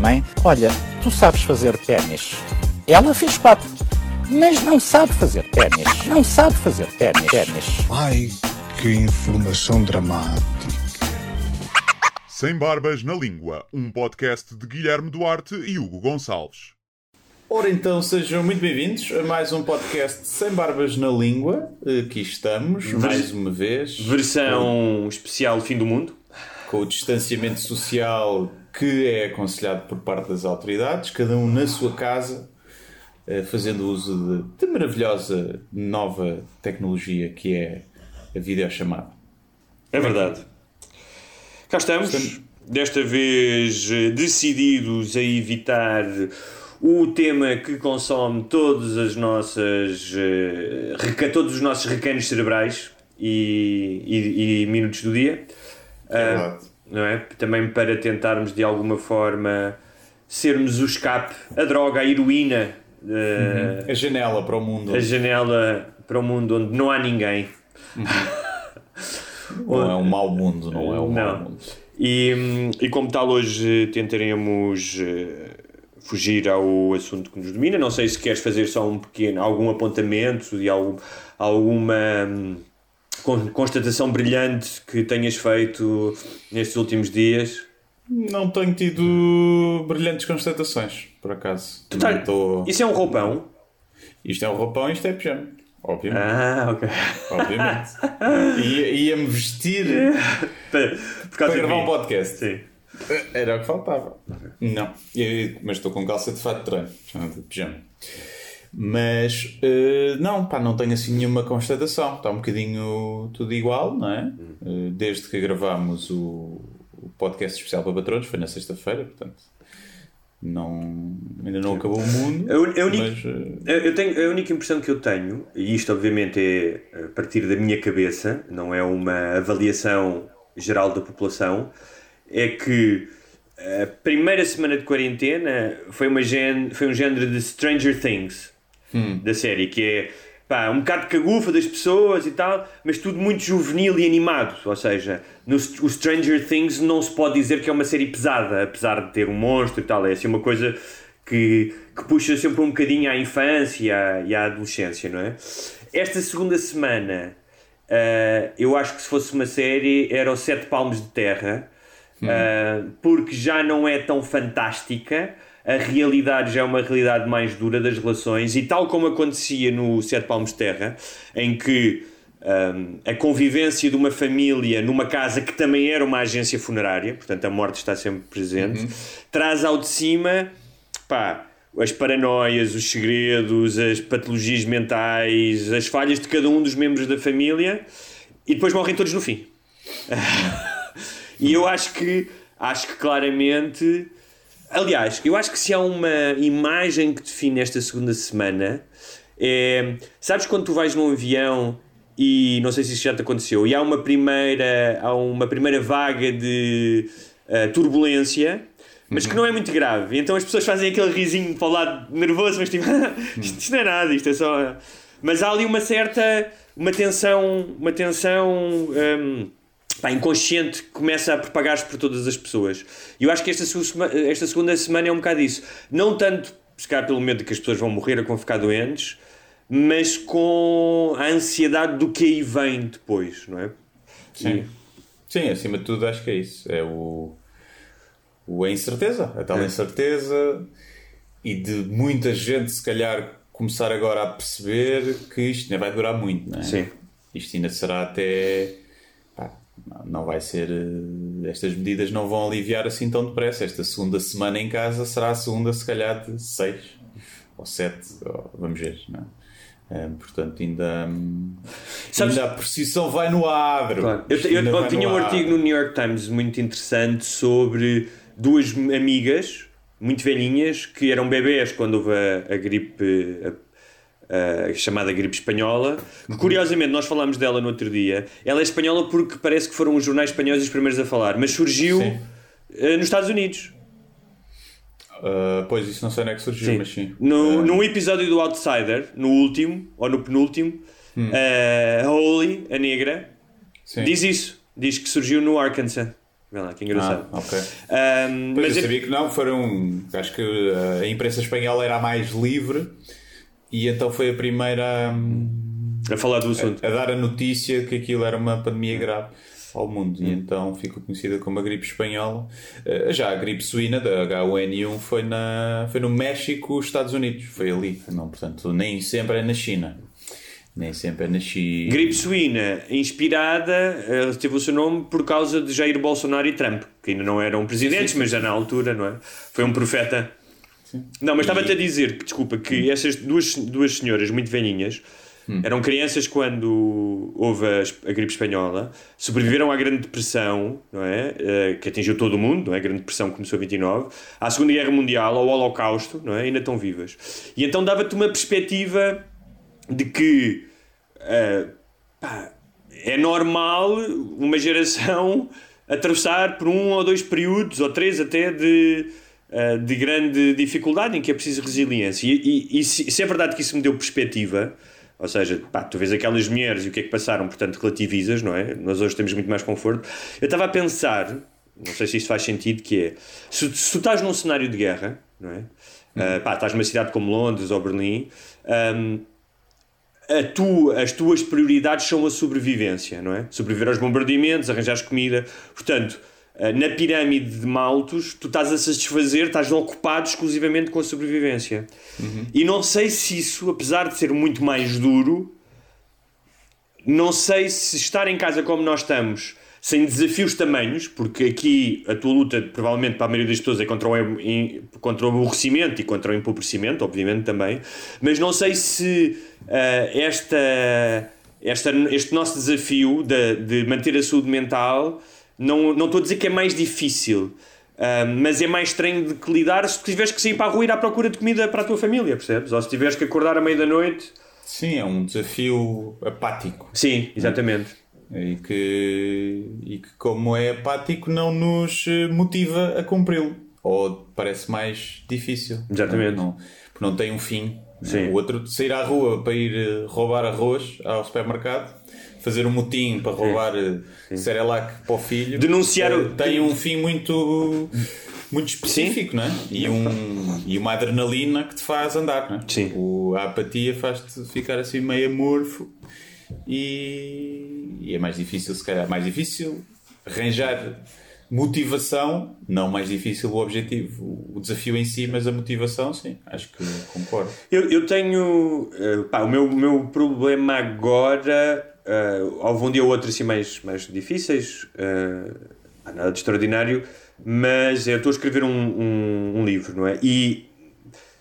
Mãe, olha, tu sabes fazer ténis. Ela fez quatro, mas não sabe fazer ténis. Não sabe fazer ténis. ténis. Ai, que informação dramática. Sem Barbas na Língua, um podcast de Guilherme Duarte e Hugo Gonçalves. Ora então, sejam muito bem-vindos a mais um podcast Sem Barbas na Língua. Aqui estamos, mais uma vez, Versão especial Fim do Mundo. Com o distanciamento social que é aconselhado por parte das autoridades, cada um na sua casa, eh, fazendo uso de, de maravilhosa nova tecnologia que é a videochamada. É verdade. Cá estamos, desta vez eh, decididos a evitar o tema que consome todas as nossas, eh, todos os nossos recanos cerebrais e, e- e minutos do dia. Ah, verdade. não é? Também para tentarmos de alguma forma sermos o escape, a droga, a heroína, eh, A janela para o mundo. a janela para o mundo onde não há ninguém. Não é um mau mundo, não é um mau Não. mundo. E, e como tal, hoje tentaremos eh, fugir ao assunto que nos domina. Não sei se queres fazer só um pequeno, algum apontamento de algum, alguma hum, constatação brilhante que tenhas feito nestes últimos dias. Não tenho tido brilhantes constatações, por acaso. Tá- estou- Isso é um roupão? Isto é um roupão, isto é pijama. Obviamente. Ah, ok. Obviamente. Ia- Ia-me vestir Para- para gravar um podcast. Sim. Era o que faltava. Não. Eu- mas estou com calça de fato de treino. de pijama. Mas eh, não, pá, não tenho assim nenhuma constatação. Está um bocadinho tudo igual, não é? Eh, desde que gravámos o, o podcast especial para patronos, foi na sexta-feira, portanto. Não, ainda não acabou o mundo. A un- a única- mas, Eu eu tenho, a única impressão que eu tenho, e isto obviamente é a partir da minha cabeça, não é uma avaliação geral da população, é que a primeira semana de quarentena foi, uma gen, foi um género de Stranger Things da série, que é pá, um bocado de cagufa das pessoas e tal, mas tudo muito juvenil e animado. Ou seja, no, o Stranger Things não se pode dizer que é uma série pesada, apesar de ter um monstro e tal. É assim uma coisa que, que puxa sempre um bocadinho à infância e à, adolescência, não é? Esta segunda semana, ah, eu acho que se fosse uma série, era o Sete Palmos de Terra, ah, porque já não é tão fantástica. A realidade já é uma realidade mais dura das relações, e tal como acontecia no Sete Palmos de Terra, em que um, a convivência de uma família numa casa que também era uma agência funerária, portanto a morte está sempre presente, traz ao de cima pá, as paranoias, os segredos, as patologias mentais, as falhas de cada um dos membros da família e depois morrem todos no fim. e eu acho que acho que claramente aliás, eu acho que se há uma imagem que define esta segunda semana é, sabes quando tu vais num avião e não sei se isso já te aconteceu e há uma primeira há uma primeira vaga de uh, turbulência mas que não é muito grave. Então as pessoas fazem aquele risinho para o lado nervoso, mas tipo, isto, isto não é nada, isto é só. Mas há ali uma certa. uma tensão. uma tensão. hum, pá, inconsciente que começa a propagar-se por todas as pessoas. E eu acho que esta, esta segunda semana é um bocado isso. Não tanto, se calhar, pelo medo de que as pessoas vão morrer ou que vão ficar doentes, mas com a ansiedade do que aí vem depois, não é? Sim. Sim, acima de tudo acho que é isso. É o, o a incerteza, a tal É. incerteza e de muita gente se calhar começar agora a perceber que isto ainda vai durar muito, não é? Sim. Isto ainda será até não- vai ser eh, estas medidas não vão aliviar assim tão depressa. Esta segunda semana em casa será a segunda se calhar de seis ou sete, ou- vamos ver, não é? É, portanto, ainda, hum, Sabes- ainda a precisão vai no adro. Claro. Eu, eu- eu tinha um artigo no New York Times muito interessante sobre duas amigas muito velhinhas que eram bebés quando houve a, a gripe a, a chamada gripe espanhola que curiosamente nós falámos dela no outro dia ela é espanhola porque parece que foram os jornais espanhóis os primeiros a falar mas surgiu Sim. eh, nos Estados Unidos Ah, pois, isso não sei onde é que surgiu, mas sim. no, num episódio do Outsider no último ou no penúltimo eh, a Holly, a negra sim. diz isso diz que surgiu no Arkansas Vê lá, que engraçado Ah, ok. Ahm, Pois mas eu é- sabia que não, foram. Acho que uh, a imprensa espanhola era a mais livre e então foi a primeira hum, a falar do assunto. a, a dar a notícia que aquilo era uma pandemia grave ao mundo e então ficou conhecida como a gripe espanhola. Uh, já a gripe suína da H1N1 foi, na, foi no México, Estados Unidos, foi ali. Não, portanto, nem sempre é na China. Nem sempre é na China. Gripe suína, inspirada, eh, teve o seu nome por causa de Jair Bolsonaro e Trump, que ainda não eram presidentes, mas já na altura, não é? Foi um profeta. Não, mas estava-te a dizer, que, desculpa, que essas duas, duas senhoras muito velhinhas eram crianças quando houve a, a gripe espanhola, sobreviveram à Grande Depressão, não é? Eh, que atingiu todo o mundo, não é? A Grande Depressão começou em 29, à Segunda Guerra Mundial, ao Holocausto, não é? Ainda estão vivas. E então dava-te uma perspectiva de que Uh, pá, é normal uma geração atravessar por um ou dois períodos, ou três até, de, uh, de grande dificuldade em que é preciso resiliência. E, e, e se, se é verdade que isso me deu perspectiva, ou seja, pá, tu vês aquelas mulheres e o que é que passaram, portanto relativizas, não é? Nós hoje temos muito mais conforto. Eu estava a pensar, não sei se isso faz sentido, que é, se, se tu estás num cenário de guerra, não é? Uh, pá, estás numa cidade como Londres ou Berlim, um, a tu, as tuas prioridades são a sobrevivência, não é? Sobreviver aos bombardeamentos, arranjar comida. Portanto, eh, na pirâmide de maltos, tu estás a satisfazer, estás ocupado exclusivamente com a sobrevivência. E não sei se isso, apesar de ser muito mais duro, não sei se estar em casa como nós estamos, sem desafios tamanhos, porque aqui a tua luta, provavelmente para a maioria das pessoas, é contra o, contra o aborrecimento e contra o empobrecimento, obviamente também, mas não sei se ah, esta, esta, este nosso desafio de, de manter a saúde mental, não, não estou a dizer que é mais difícil. ah, mas é mais estranho de que lidar se tiveres que sair para a rua e ir à procura de comida para a tua família, percebes? Ou se tiveres que acordar à meia da noite. Sim, é um desafio apático. Sim, exatamente. E que, e que, como é apático, não nos eh, motiva a cumpri-lo. Ou parece mais difícil. Exatamente. Não, porque não tem um fim. Sim. O outro, sair à rua para ir eh, roubar arroz ao supermercado, fazer um motim para roubar eh, Cerelac para o filho. Denunciar eh, o- Tem um fim muito. Muito específico, não é? E, um, e uma adrenalina que te faz andar, não é? Sim. O, a apatia faz-te ficar assim meio amorfo e, e é mais difícil, se calhar, mais difícil arranjar motivação, não mais difícil o objetivo, o desafio em si, mas a motivação, sim, acho que concordo. Eu, eu tenho. eh, pá, o meu, o meu problema agora. Uh, houve um dia ou outro assim mais, mais difíceis, pá, nada de extraordinário, mas eu estou a escrever um, um, um livro, não é? E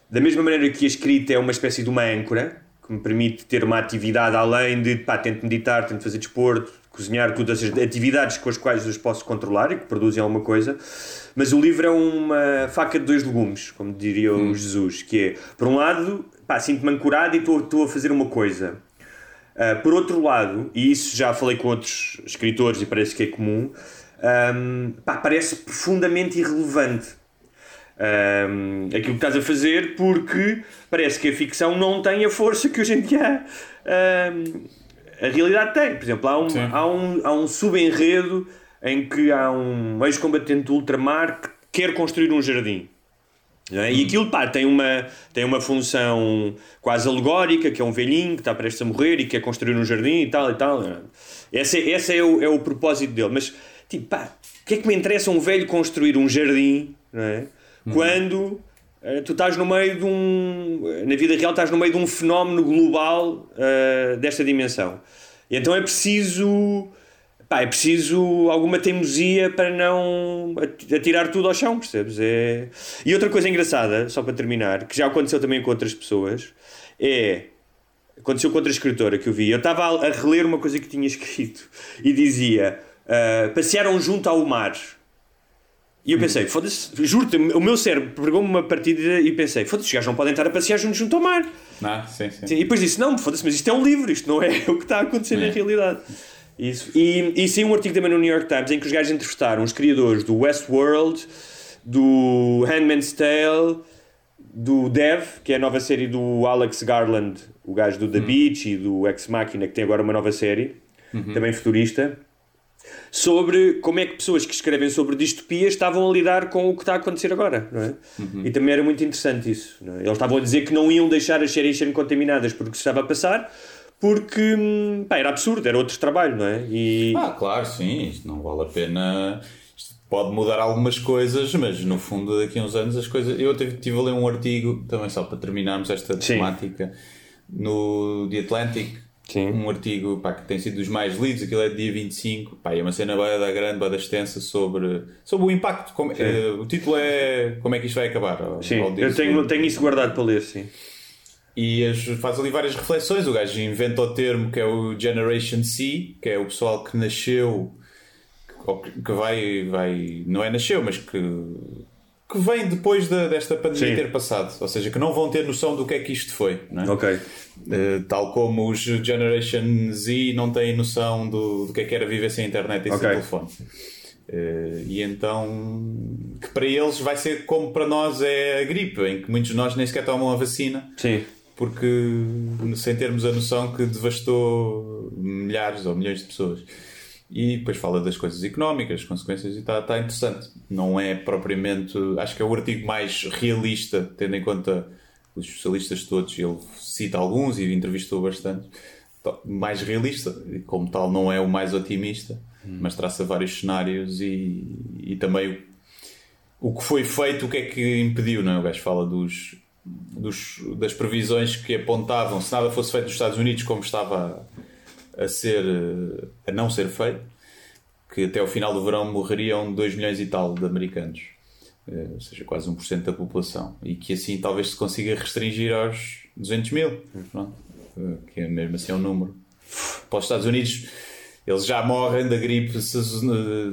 da mesma maneira que a escrita é uma espécie de uma âncora que me permite ter uma atividade além de pá, tento meditar, tento fazer desporto, cozinhar, todas essas atividades com as quais eu posso controlar e que produzem alguma coisa. Mas o livro é uma faca de dois legumes, como diria o Jesus, que é, por um lado, pá, sinto-me ancorado e estou a fazer uma coisa. Uh, por outro lado, e isso já falei com outros escritores e parece que é comum, um, pá, parece profundamente irrelevante um, aquilo que estás a fazer porque parece que a ficção não tem a força que hoje em dia um, a realidade tem. Por exemplo, há um, Sim. há um, há um subenredo em que há um ex-combatente do ultramar que quer construir um jardim. É? E aquilo pá, tem, uma, tem uma função quase alegórica, que é um velhinho que está prestes a morrer e quer construir um jardim e tal e tal. é? Esse, é- esse é, o, é o propósito dele. Mas, tipo, pá, o que é que me interessa um velho construir um jardim não é? quando eh, tu estás no meio de um. Na vida real, estás no meio de um fenómeno global eh, desta dimensão. E então é preciso. Pá, é preciso alguma teimosia para não at- atirar tudo ao chão, percebes? É... E outra coisa engraçada, só para terminar, que já aconteceu também com outras pessoas, é Aconteceu com outra escritora que eu vi. Eu estava a, reler uma coisa que tinha escrito e dizia: uh, passearam junto ao mar. E eu pensei, foda-se, juro-te, o meu cérebro pegou-me uma partida e pensei, foda-se, os gajos não podem estar a passear juntos junto ao mar. Ah, sim, sim. E depois disse, não, foda-se, mas isto é um livro, isto não é o que está a acontecer na É. realidade. Isso. E, e sim um artigo também no New York Times em que os gajos entrevistaram os criadores do Westworld, do Handmaid's Tale, do Dev, que é a nova série do Alex Garland, o gajo do The Beach e do Ex Machina, que tem agora uma nova série, também futurista, sobre como é que pessoas que escrevem sobre distopias estavam a lidar com o que está a acontecer agora, não é? E também era muito interessante isso. é? Eles estavam a dizer que não iam deixar as séries serem contaminadas porque se estava a passar, porque hum, pá, era absurdo, era outro trabalho, não é? E Ah, claro, sim, isto não vale a pena. Isto pode mudar algumas coisas, mas no fundo, daqui a uns anos, as coisas. Eu tive, tive a ler um artigo, também só para terminarmos esta Sim. temática, no The Atlantic. Sim. Um artigo pá, que tem sido dos mais lidos, aquilo é de dia 25. Pá, é uma cena bem da grande, bem da extensa sobre, sobre o impacto. Como, eh, o título é Como é que isto vai acabar? sim, eu tenho, tenho isso guardado para ler, sim. E as, faz ali várias reflexões. O gajo inventa o termo que é o Generation C, que é o pessoal que nasceu, que que vai, vai não é nasceu, mas que, que vem depois da- desta pandemia Sim. ter passado. Ou seja, que não vão ter noção do que é que isto foi. É? Ok. Eh, tal como os Generation Z não têm noção do, do que é que era viver sem internet e Ok. sem telefone. Eh, e então, que para eles vai ser como para nós é a gripe, em que muitos de nós nem sequer tomam a vacina Sim. Porque sem termos a noção que devastou milhares ou milhões de pessoas. E depois fala das coisas económicas, consequências, e está tá interessante. Não é propriamente. Acho que é o artigo mais realista, tendo em conta os especialistas todos. Ele cita alguns e entrevistou bastante. Mais realista, e como tal, não é o mais otimista, mas traça vários cenários e, e também o, o que foi feito, o que é que impediu, não é? O gajo fala dos, dos- das previsões que apontavam, se nada fosse feito nos Estados Unidos como estava a, ser eh, a não ser feito, que até o final do verão morreriam 2 milhões e tal de americanos, Eh, ou seja, quase 1% da população, e que assim talvez se consiga restringir aos 200 mil, pronto, Eh, que é mesmo assim é um número. Para os Estados Unidos, eles já morrem da gripe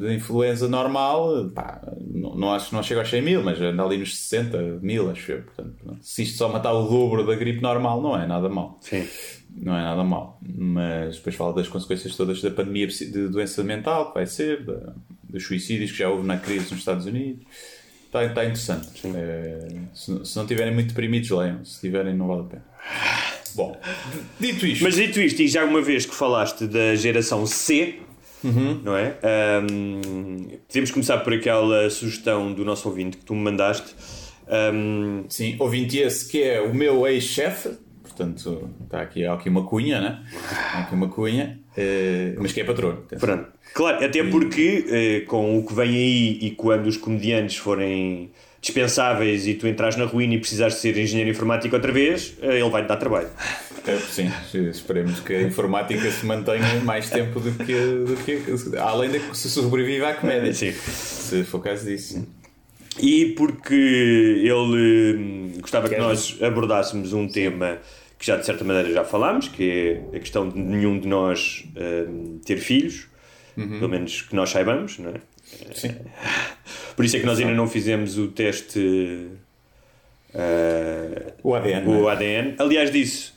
da influenza normal, pá, não, não acho que não chega aos 100 mil, mas anda ali nos 60 mil, acho eu. Portanto, se isto só matar o dobro da gripe normal, não é nada mal. Sim. Não é nada mal. Mas depois fala das consequências todas da pandemia de doença mental, que vai ser, da- dos suicídios que já houve na crise nos Estados Unidos. Está, está interessante. É, se, se não estiverem muito deprimidos, leiam. Se tiverem, não vale a pena. Bom, dito isto. Mas dito isto, e já uma vez que falaste da geração C, não é? Ahm, podemos começar por aquela sugestão do nosso ouvinte que tu me mandaste. Ahm, Sim, ouvinte esse que é o meu ex-chefe, portanto, está aqui, há aqui uma cunha, né? Há aqui uma cunha, eh, mas que é patrono. pronto. Claro, até porque eh, com o que vem aí e quando os comediantes forem dispensáveis e tu entras na ruína e precisares de ser engenheiro informático outra vez, eh, ele vai-te dar trabalho. É, sim, esperemos que a informática se mantenha mais tempo do que, do que além de que se sobreviva à comédia. Sim. Se for o caso disso. E porque ele hum, gostava que nós abordássemos um tema que já de certa maneira já falámos, que é a questão de nenhum de nós hum, ter filhos, pelo menos que nós saibamos, não é? Sim. Por isso é que nós ainda não fizemos o teste ah, O ADN. o é? ADN. Aliás, disso,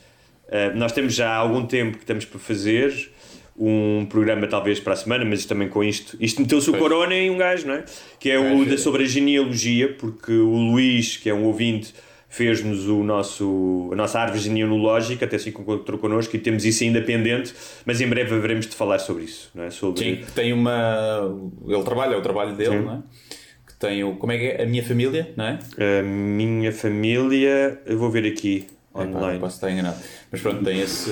eh, nós temos já há algum tempo que estamos para fazer um programa, talvez para a semana, mas também com isto. Isto meteu-se o corona em um gajo, não é? Que é o da, sobre a genealogia, porque o Luís, que é um ouvinte, fez-nos o nosso, a nossa árvore genealógica, até se encontrou connosco e temos isso ainda pendente, mas em breve haveremos de falar sobre isso, não é? Sobre... Sim, que tem uma. Ele trabalha, é o trabalho dele, não é? Que tem o. Como é que é? A minha família, não é? A minha família, eu vou ver aqui Epá, online. posso estar enganado. Mas pronto, tem esse.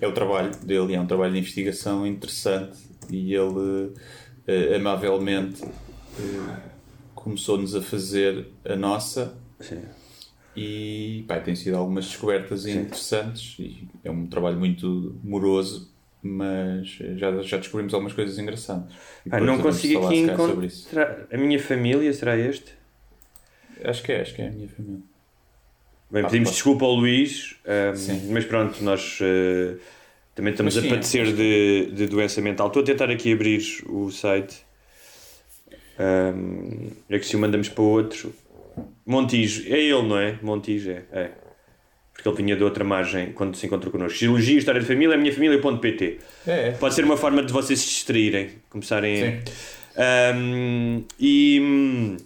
É o trabalho dele, é um trabalho de investigação interessante e ele eh, amavelmente eh, começou-nos a fazer a nossa Sim. e pá, tem sido algumas descobertas interessantes e é um trabalho muito moroso mas já, já descobrimos algumas coisas engraçadas E Ah, não consigo aqui encontrar. A minha família será este? acho que é, acho que é a minha família Bem, Ah, pedimos desculpa ao Luís, Sim. mas pronto, nós eh, também estamos Mas a sim, padecer de, de doença mental. Estou a tentar aqui abrir o site. Ahm, é que se o mandamos para outro. Montijo, é ele, não é? Montijo, é. é. Porque ele vinha de outra margem quando se encontrou connosco. Geologia, História de Família, minha família.pt. É, é. Pode ser uma forma de vocês se distraírem, começarem a. Sim. Um, e,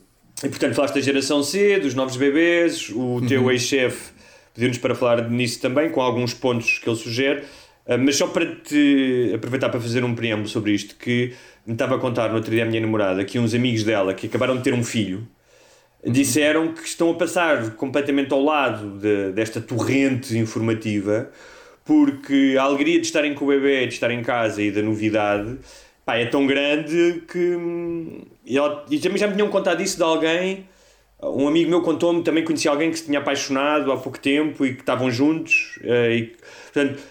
e, portanto falaste da geração C, dos novos bebês, o teu ex-chefe pediu-nos para falar nisso também, com alguns pontos que ele sugere, Uh, mas só para te aproveitar para fazer um preâmbulo sobre isto, que me estava a contar no outro dia a minha namorada que uns amigos dela que acabaram de ter um filho disseram que estão a passar completamente ao lado de- desta torrente informativa porque a alegria de estarem com o bebê, de estar em casa e da novidade pá, é tão grande que hum, e, ela- e também já me tinham contado isso de alguém um amigo meu contou-me também conhecia alguém que se tinha apaixonado há pouco tempo e que estavam juntos eh, e, portanto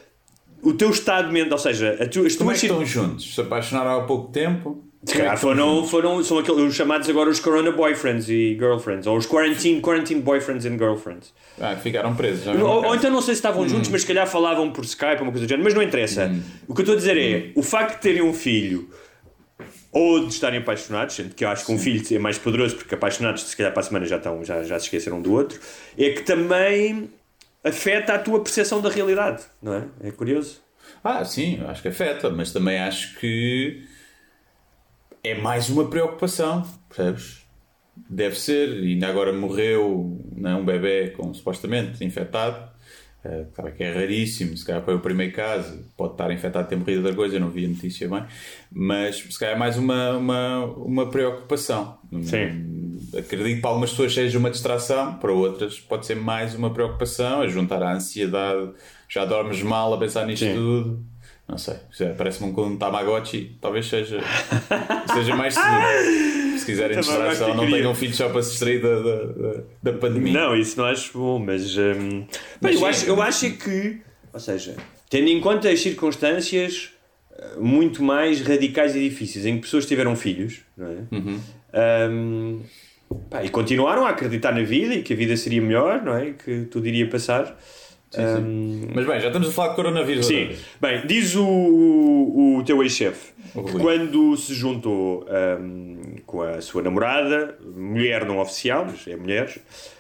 o teu estado mental, ou seja, tu, as Como é tuas que estão juntos? Se apaixonaram há pouco tempo? Se calhar foram, foram, são aqueles os chamados agora os Corona Boyfriends e Girlfriends, ou os Quarantine, quarantine Boyfriends and Girlfriends. Ah, ficaram presos. Ou, ou então não sei se estavam juntos, mas se calhar falavam por Skype, uma coisa do género, mas não interessa. O que eu estou a dizer é, o facto de terem um filho ou de estarem apaixonados, sendo que eu acho que um filho é mais poderoso porque apaixonados se calhar para a semana já, estão, já, já se esqueceram do outro, é que também afeta a tua percepção da realidade, não é? É curioso. Ah, sim, acho que afeta, mas também acho que é mais uma preocupação, percebes? Deve ser, ainda agora morreu né, um bebê com supostamente infectado, eh, claro que é raríssimo, se calhar foi o primeiro caso, pode estar infectado, ter morrido outra coisa, eu não vi a notícia bem, mas se calhar é mais uma, uma, uma preocupação. Sim. Acredito que para algumas pessoas seja uma distração, para outras pode ser mais uma preocupação, a juntar à ansiedade, já dormes mal a pensar nisto Sim. tudo. Não sei, é- parece-me um, um Tamagotchi, talvez seja, seja mais seguro. Se quiserem Tamagotchi distração, não queria. tenham filhos só para se distrair da, da, da, pandemia. Não, isso não acho bom, mas, hum, Mas eu, acho, eu acho é que, ou seja, tendo em conta as circunstâncias eh, muito mais radicais e difíceis em que pessoas tiveram filhos, não é? Uhum. Hum, pá, e continuaram a acreditar na vida e que a vida seria melhor, não é? Que tudo iria passar. Hum, Mas bem, já estamos a falar de coronavírus. Sim, bem, diz o, o, o teu ex-chefe que quando se juntou hum, com a sua namorada, mulher não oficial, mas é mulher,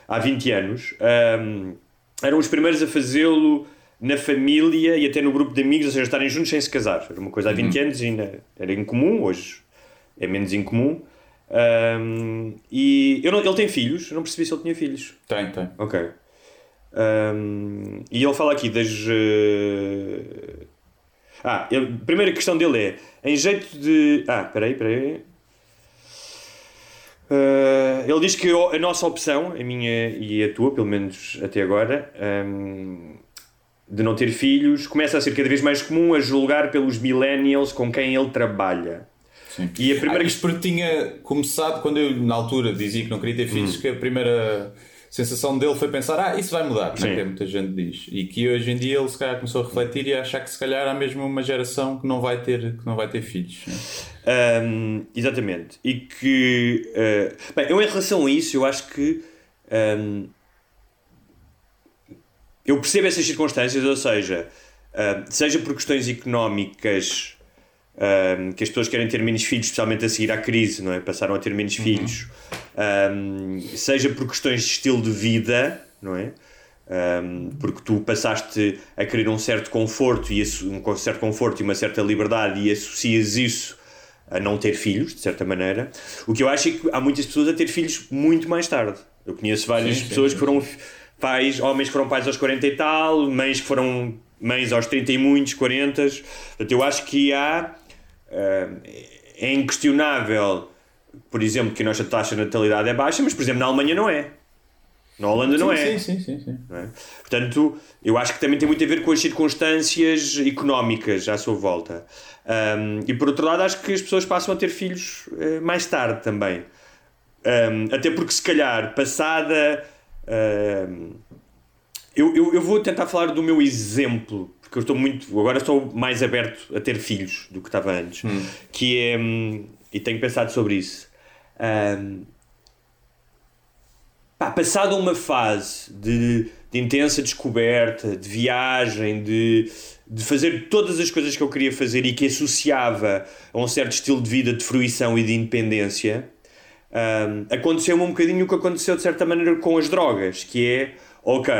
há 20 anos, hum, eram os primeiros a fazê-lo na família e até no grupo de amigos, ou seja, estarem juntos sem se casar. Era uma coisa há 20 anos e ainda era incomum, hoje é menos incomum. Hum, e eu não- ele tem filhos, eu não percebi se ele tinha filhos. Tem, tem. Ok. Um, e ele fala aqui das. eh, Ah, ele- a primeira questão dele é: em jeito de. Ah, peraí, peraí. Uh, ele diz que a nossa opção, a minha e a tua, pelo menos até agora, um, de não ter filhos, começa a ser cada vez mais comum a julgar pelos millennials com quem ele trabalha. Sim. E a primeira Ah, isto porque tinha começado, quando eu na altura dizia que não queria ter Hum. filhos, que a primeira sensação dele foi pensar: ah, isso vai mudar, Sim. não é que muita gente diz. E que hoje em dia ele se calhar começou a refletir e a achar que se calhar há mesmo uma geração que não vai ter, que não vai ter filhos. né? Um, exatamente. E que. uh, bem, eu em relação a isso, eu acho que. um, eu percebo essas circunstâncias, ou seja, uh, seja por questões económicas. Um, que as pessoas querem ter menos filhos, especialmente a seguir à crise, não é? Passaram a ter menos filhos, um, seja por questões de estilo de vida, não é? Um, porque tu passaste a querer um certo conforto e um certo conforto e uma certa liberdade e associas isso a não ter filhos, de certa maneira. O que eu acho é que há muitas pessoas a ter filhos muito mais tarde. Eu conheço várias Sim, sim, pessoas sim, que foram pais, homens que foram pais aos 40 e tal, mães que foram mães aos 30 e muitos, 40. Portanto, eu acho que há. Ah, é inquestionável, por exemplo, que a nossa taxa de natalidade é baixa, mas, por exemplo, na Alemanha não é. Na Holanda não sim, é. Sim, sim, sim. não é? Portanto, eu acho que também tem muito a ver com as circunstâncias económicas à sua volta. Um, e por outro lado, acho que as pessoas passam a ter filhos eh, mais tarde também. Um, até porque, se calhar, passada. um, eu, eu, eu vou tentar falar do meu exemplo, porque eu estou muito. Agora estou mais aberto a ter filhos do que estava antes. Que é. hum, E tenho pensado sobre isso. Um, pá, passada uma fase de de intensa descoberta, de viagem, de, de fazer todas as coisas que eu queria fazer e que associava a um certo estilo de vida de fruição e de independência, um, aconteceu-me um bocadinho o que aconteceu de certa maneira com as drogas, que é, ok,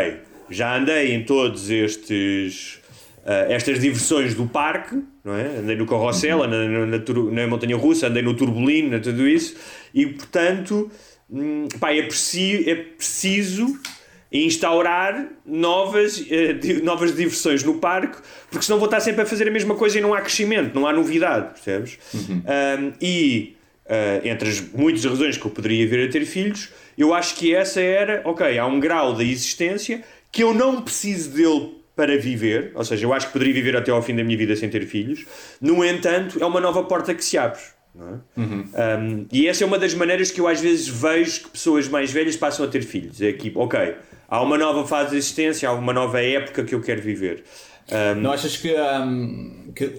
já andei em todos estes estas diversões do parque, não é? andei no carrossel, uhum. andei na, na, na, montanha russa, andei no turbolino, tudo isso, e portanto hum, pá, é, preciso, é preciso instaurar novas, uh, novas diversões no parque, porque senão vou estar sempre a fazer a mesma coisa e não há crescimento, não há novidade, percebes? Uhum. Um, e uh, entre as muitas razões que eu poderia vir a ter filhos, eu acho que essa era, ok, há um grau da existência que eu não preciso dele para viver, ou seja, eu acho que poderia viver até ao fim da minha vida sem ter filhos, no entanto, é uma nova porta que se abre. É? Uhum. Um, e essa é uma das maneiras que eu às vezes vejo que pessoas mais velhas passam a ter filhos. É que, ok, há uma nova fase de existência, há uma nova época que eu quero viver. Um, Não achas que, um, que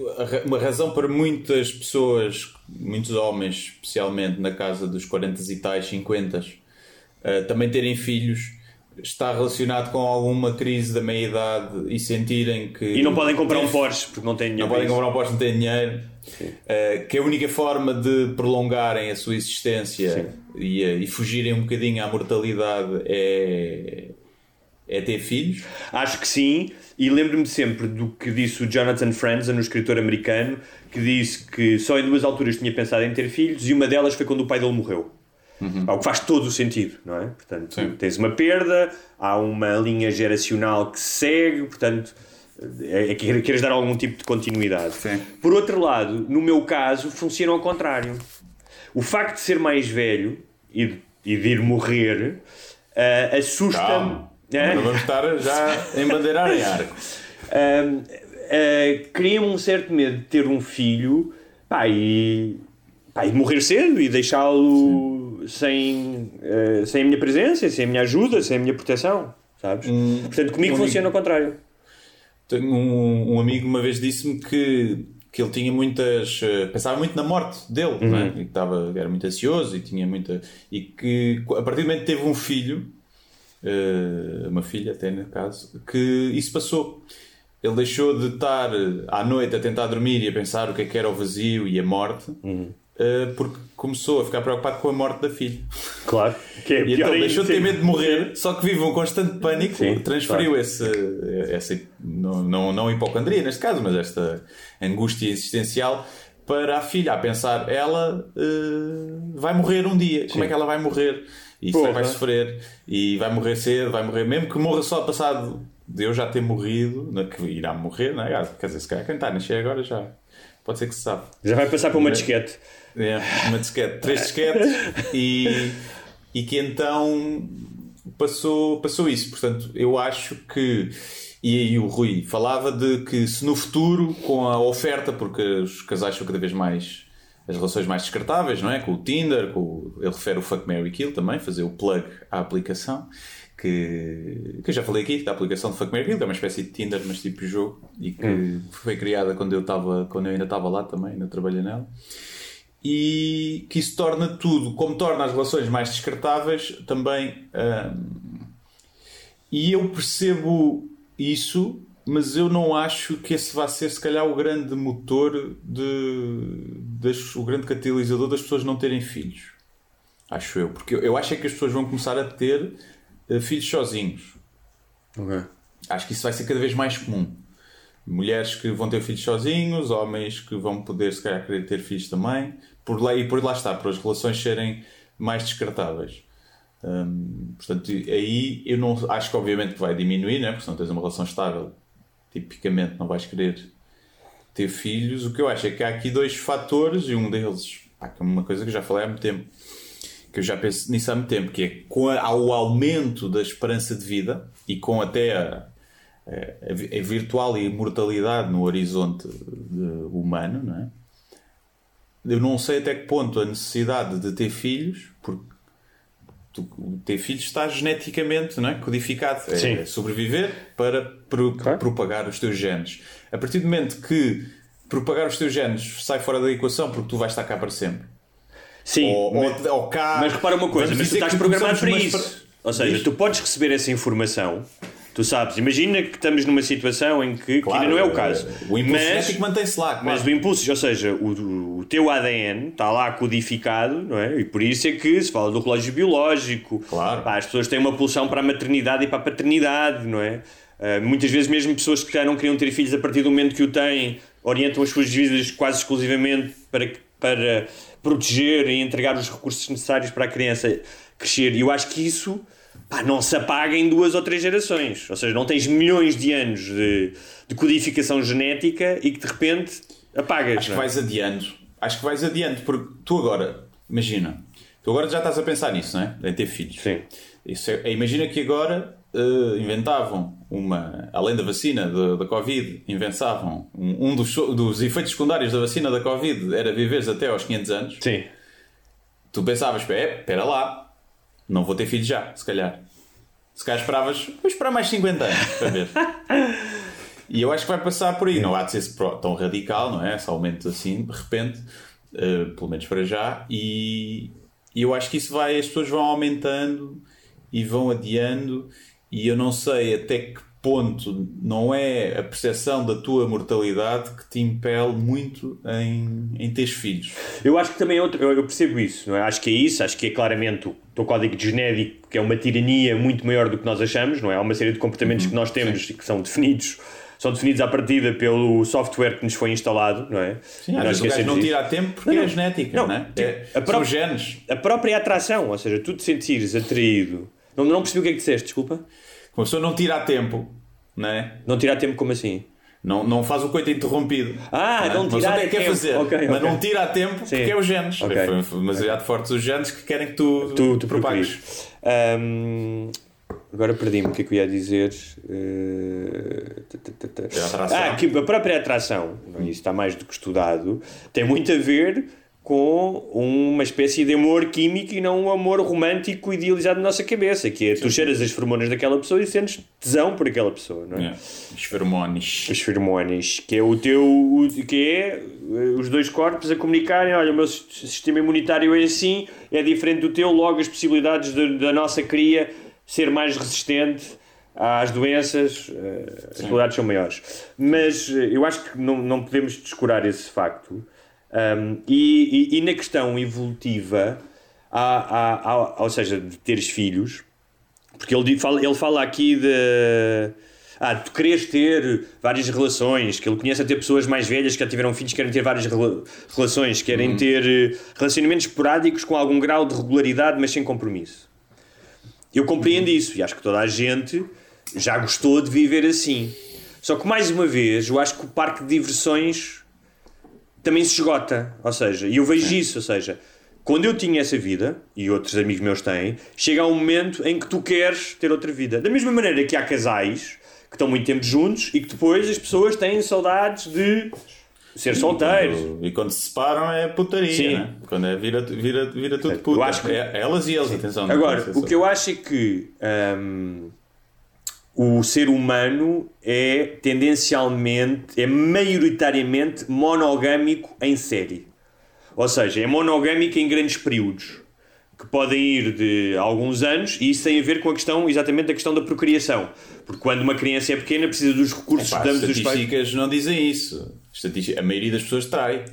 uma razão para muitas pessoas, muitos homens, especialmente na casa dos 40 e tais, 50, uh, também terem filhos está relacionado com alguma crise da meia-idade e sentirem que. E não podem comprar um Porsche porque não têm dinheiro. Não podem comprar um Porsche, não têm dinheiro. Uh, que a única forma de prolongarem a sua existência e, uh, e, fugirem um bocadinho à mortalidade é, é ter filhos? Acho que sim, e lembro-me sempre do que disse o Jonathan Franzen, um escritor americano, que disse que só em duas alturas tinha pensado em ter filhos e uma delas foi quando o pai dele morreu. Uhum. Algo que faz todo o sentido, não é? Portanto, Sim. tens uma perda, há uma linha geracional que segue, portanto, é, é que queres dar algum tipo de continuidade. Sim. Por outro lado, no meu caso, funciona ao contrário. O facto de ser mais velho e de, e de ir morrer uh, assusta-me. É? Vamos estar já em bandeirar em arco. Uh, uh, Cria-me um certo medo de ter um filho pá, e, pá, e morrer cedo e deixá-lo sem, uh, sem a minha presença, sem a minha ajuda, sem a minha proteção, sabes? Portanto, comigo um funciona amigo, ao contrário. Um, um amigo uma vez disse-me que, que ele tinha muitas. Uh, pensava muito na morte dele, uhum. né? e que estava, era muito ansioso e tinha muita. e que a partir do momento que teve um filho, uh, uma filha até no caso, que isso passou. Ele deixou de estar à noite a tentar dormir e a pensar o que é que era o vazio e a morte. Uhum Uh, porque começou a ficar preocupado com a morte da filha. Claro, que é e então deixou de ter medo de morrer, só que vive um constante pânico, sim, transferiu claro. esse, essa, não, não, não hipocondria neste caso, mas esta angústia existencial para a filha, a pensar, ela uh, vai morrer um dia, sim. como é que ela vai morrer? E Porra. vai sofrer, e vai morrer cedo, vai morrer, mesmo que morra só passado de eu já ter morrido, que irá morrer, não é? Quer dizer, se calhar quem está a nascer agora já pode ser que se sabe. Já vai passar para uma disquete. É, uma disquete, três disquetes e, e que então passou, passou isso. Portanto, eu acho que. E aí o Rui falava de que se no futuro, com a oferta, porque os casais são cada vez mais as relações mais descartáveis, não é? Com o Tinder, com o, ele refere o Fuck Mary Kill também, fazer o plug à aplicação, que, que eu já falei aqui, da aplicação de Fuck Mary Kill, que é uma espécie de Tinder, mas tipo jogo, e que hum. foi criada quando eu, estava, quando eu ainda estava lá também, ainda trabalhei nela e que isso torna tudo, como torna as relações mais descartáveis, também. Hum, e eu percebo isso, mas eu não acho que esse vá ser, se calhar, o grande motor, de, das, o grande catalisador das pessoas não terem filhos. Acho eu. Porque eu, eu acho é que as pessoas vão começar a ter filhos sozinhos. Okay. Acho que isso vai ser cada vez mais comum mulheres que vão ter filhos sozinhos, homens que vão poder, se calhar, querer ter filhos também, por lá, e por lá está, por as relações serem mais descartáveis. Hum, portanto, aí eu não acho que obviamente que vai diminuir, né? porque se não tens uma relação estável, tipicamente não vais querer ter filhos. O que eu acho é que há aqui dois fatores, e um deles, pá, que é uma coisa que já falei há muito tempo, que eu já penso nisso há muito tempo, que é com a, ao aumento da esperança de vida e com até a, a, a virtual imortalidade no horizonte humano, não é? eu não sei até que ponto a necessidade de ter filhos, porque tu, ter filhos está geneticamente não é? codificado. É, é sobreviver para pro, claro. propagar os teus genes. A partir do momento que propagar os teus genes sai fora da equação porque tu vais estar cá para sempre. Sim, ou, mas, ou, cá, mas repara uma coisa, mas tu estás programado para isso. Ou seja, tu podes receber essa informação Tu sabes, imagina que estamos numa situação em que, que ainda não é o caso. O impulso mas, mantém-se lá, claro. mas o impulso, ou seja, o, o teu ADN está lá codificado, não é? E por isso é que se fala do relógio biológico. Claro. Pá, as pessoas têm uma pulsão para a maternidade e para a paternidade, não é? Uh, muitas vezes, mesmo pessoas que já não queriam ter filhos, a partir do momento que o têm, orientam as suas vidas quase exclusivamente para, para proteger e entregar os recursos necessários para a criança crescer. E eu acho que isso pá, não se apaga em duas ou três gerações. Ou seja, não tens milhões de anos de, de codificação genética e que de repente apagas. Acho que não é? vais adiando. Acho que vais adiando, porque tu agora, imagina, tu agora já estás a pensar nisso, não é? Em ter filhos. Sim. Isso é, imagina que agora eh, inventavam uma, além da vacina da, da Covid, inventavam um, um dos, dos efeitos secundários da vacina da Covid era viveres até aos 500 anos. Sim. Tu pensavas, espera lá, não vou ter filhos já, se calhar. Se calhar esperavas, vou esperar mais 50 anos para ver. e eu acho que vai passar por aí. Não há de ser tão radical, não é? Esse aumento assim, de repente, eh, pelo menos para já. E, e eu acho que isso vai, as pessoas vão aumentando e vão adiando. E eu não sei até que ponto não é a percepção da tua mortalidade que te impele muito em, em teres filhos. Eu acho que também é outro, eu percebo isso, não é? Acho que é isso, acho que é claramente o teu código genético, que é uma tirania muito maior do que nós achamos, não é? Há uma série de comportamentos que nós temos e que são definidos, são definidos à partida pelo software que nos foi instalado, não é? Sim, às vezes o gajo esquecemos não tira a tempo porque Não, é não. genética, Não, não, é? tipo, é a própria- genes. A própria atração, ou seja, tu te sentires atraído. Não, não percebi o que é que disseste, desculpa. Uma pessoa não tira a tempo, não é? Não tirar tempo como assim? Não, não faz o coito interrompido. Ah, é? não pessoa tirar até a quer tempo. fazer, Ok, mas ok. não tira a tempo porque Sim. é os genes. Ok. Foi, foi demasiado fortes os genes que querem que tu, Tu, tu propagues. Ahm, agora perdi-me o que é que eu ia dizer. Ta, ta, ta, ta. É a atração. Ah, que a própria atração, não é? isso está mais do que estudado, tem muito a ver com uma espécie de amor químico e não um amor romântico idealizado na nossa cabeça, que é tu cheiras as hormonas daquela pessoa e sentes tesão por aquela pessoa, não é? É. Os feromónios. Os feromónios, que é o teu, o- que é eh, os dois corpos a comunicarem, olha, o meu sis- sistema imunitário é assim, é diferente do teu, logo as possibilidades de- da nossa cria ser mais resistente às doenças, eh, as possibilidades são maiores. Mas eh, eu acho que não, não podemos descurar esse facto. Um, e, e- e na questão evolutiva, há, há- há- ou seja, de teres filhos, porque ele, fala, ele fala aqui de. Ah, tu queres ter várias relações, que ele conhece até pessoas mais velhas que já tiveram filhos, querem ter várias rela- relações, querem ter eh, relacionamentos esporádicos com algum grau de regularidade, mas sem compromisso. Eu compreendo isso e acho que toda a gente já gostou de viver assim. Só que, mais uma vez, eu acho que o parque de diversões também se esgota. Ou seja, e eu vejo isso, ou seja, quando eu tinha essa vida, e outros amigos meus têm, chega um momento em que tu queres ter outra vida. Da mesma maneira que há casais que estão muito tempo juntos e que depois as pessoas têm saudades de ser solteiros. E quando se separam é putaria, Sim. né? Quando é vira, vira, vira tudo puta. Eu acho que- é, elas e eles, atenção. Agora, o que eu acho é que hum, o ser humano é tendencialmente, é maioritariamente monogâmico em série. Ou seja, é monogâmico em grandes períodos, que podem ir de alguns anos, e isso tem a ver com a questão, exatamente a questão da procriação. Porque quando uma criança é pequena, precisa dos recursos Pá, que damos dos pais. estatísticas não dizem isso. A maioria das pessoas trai.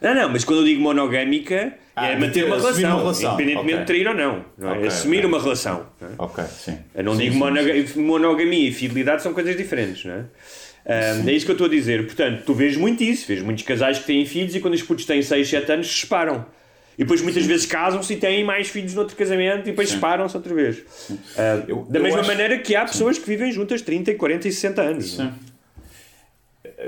Não, não, mas quando eu digo monogâmica, Ah, é manter ter- uma relação, uma relação, independentemente ok. de trair ou não. não é? Ok, Assumir ok. uma relação. não é? Ok, sim. Eu não Sim, digo sim, monoga- sim. monogamia e fidelidade são coisas diferentes, não é? Ahm, é isso que eu estou a dizer. Portanto, tu vês muito isso, vês muitos casais que têm filhos e quando os putos têm 6, 7 anos se separam. E depois muitas vezes casam-se e têm mais filhos noutro casamento e depois separam-se outra vez. Ah, Eu- da eu mesma acho- maneira que há pessoas que vivem juntas 30, 40 e 60 anos. é?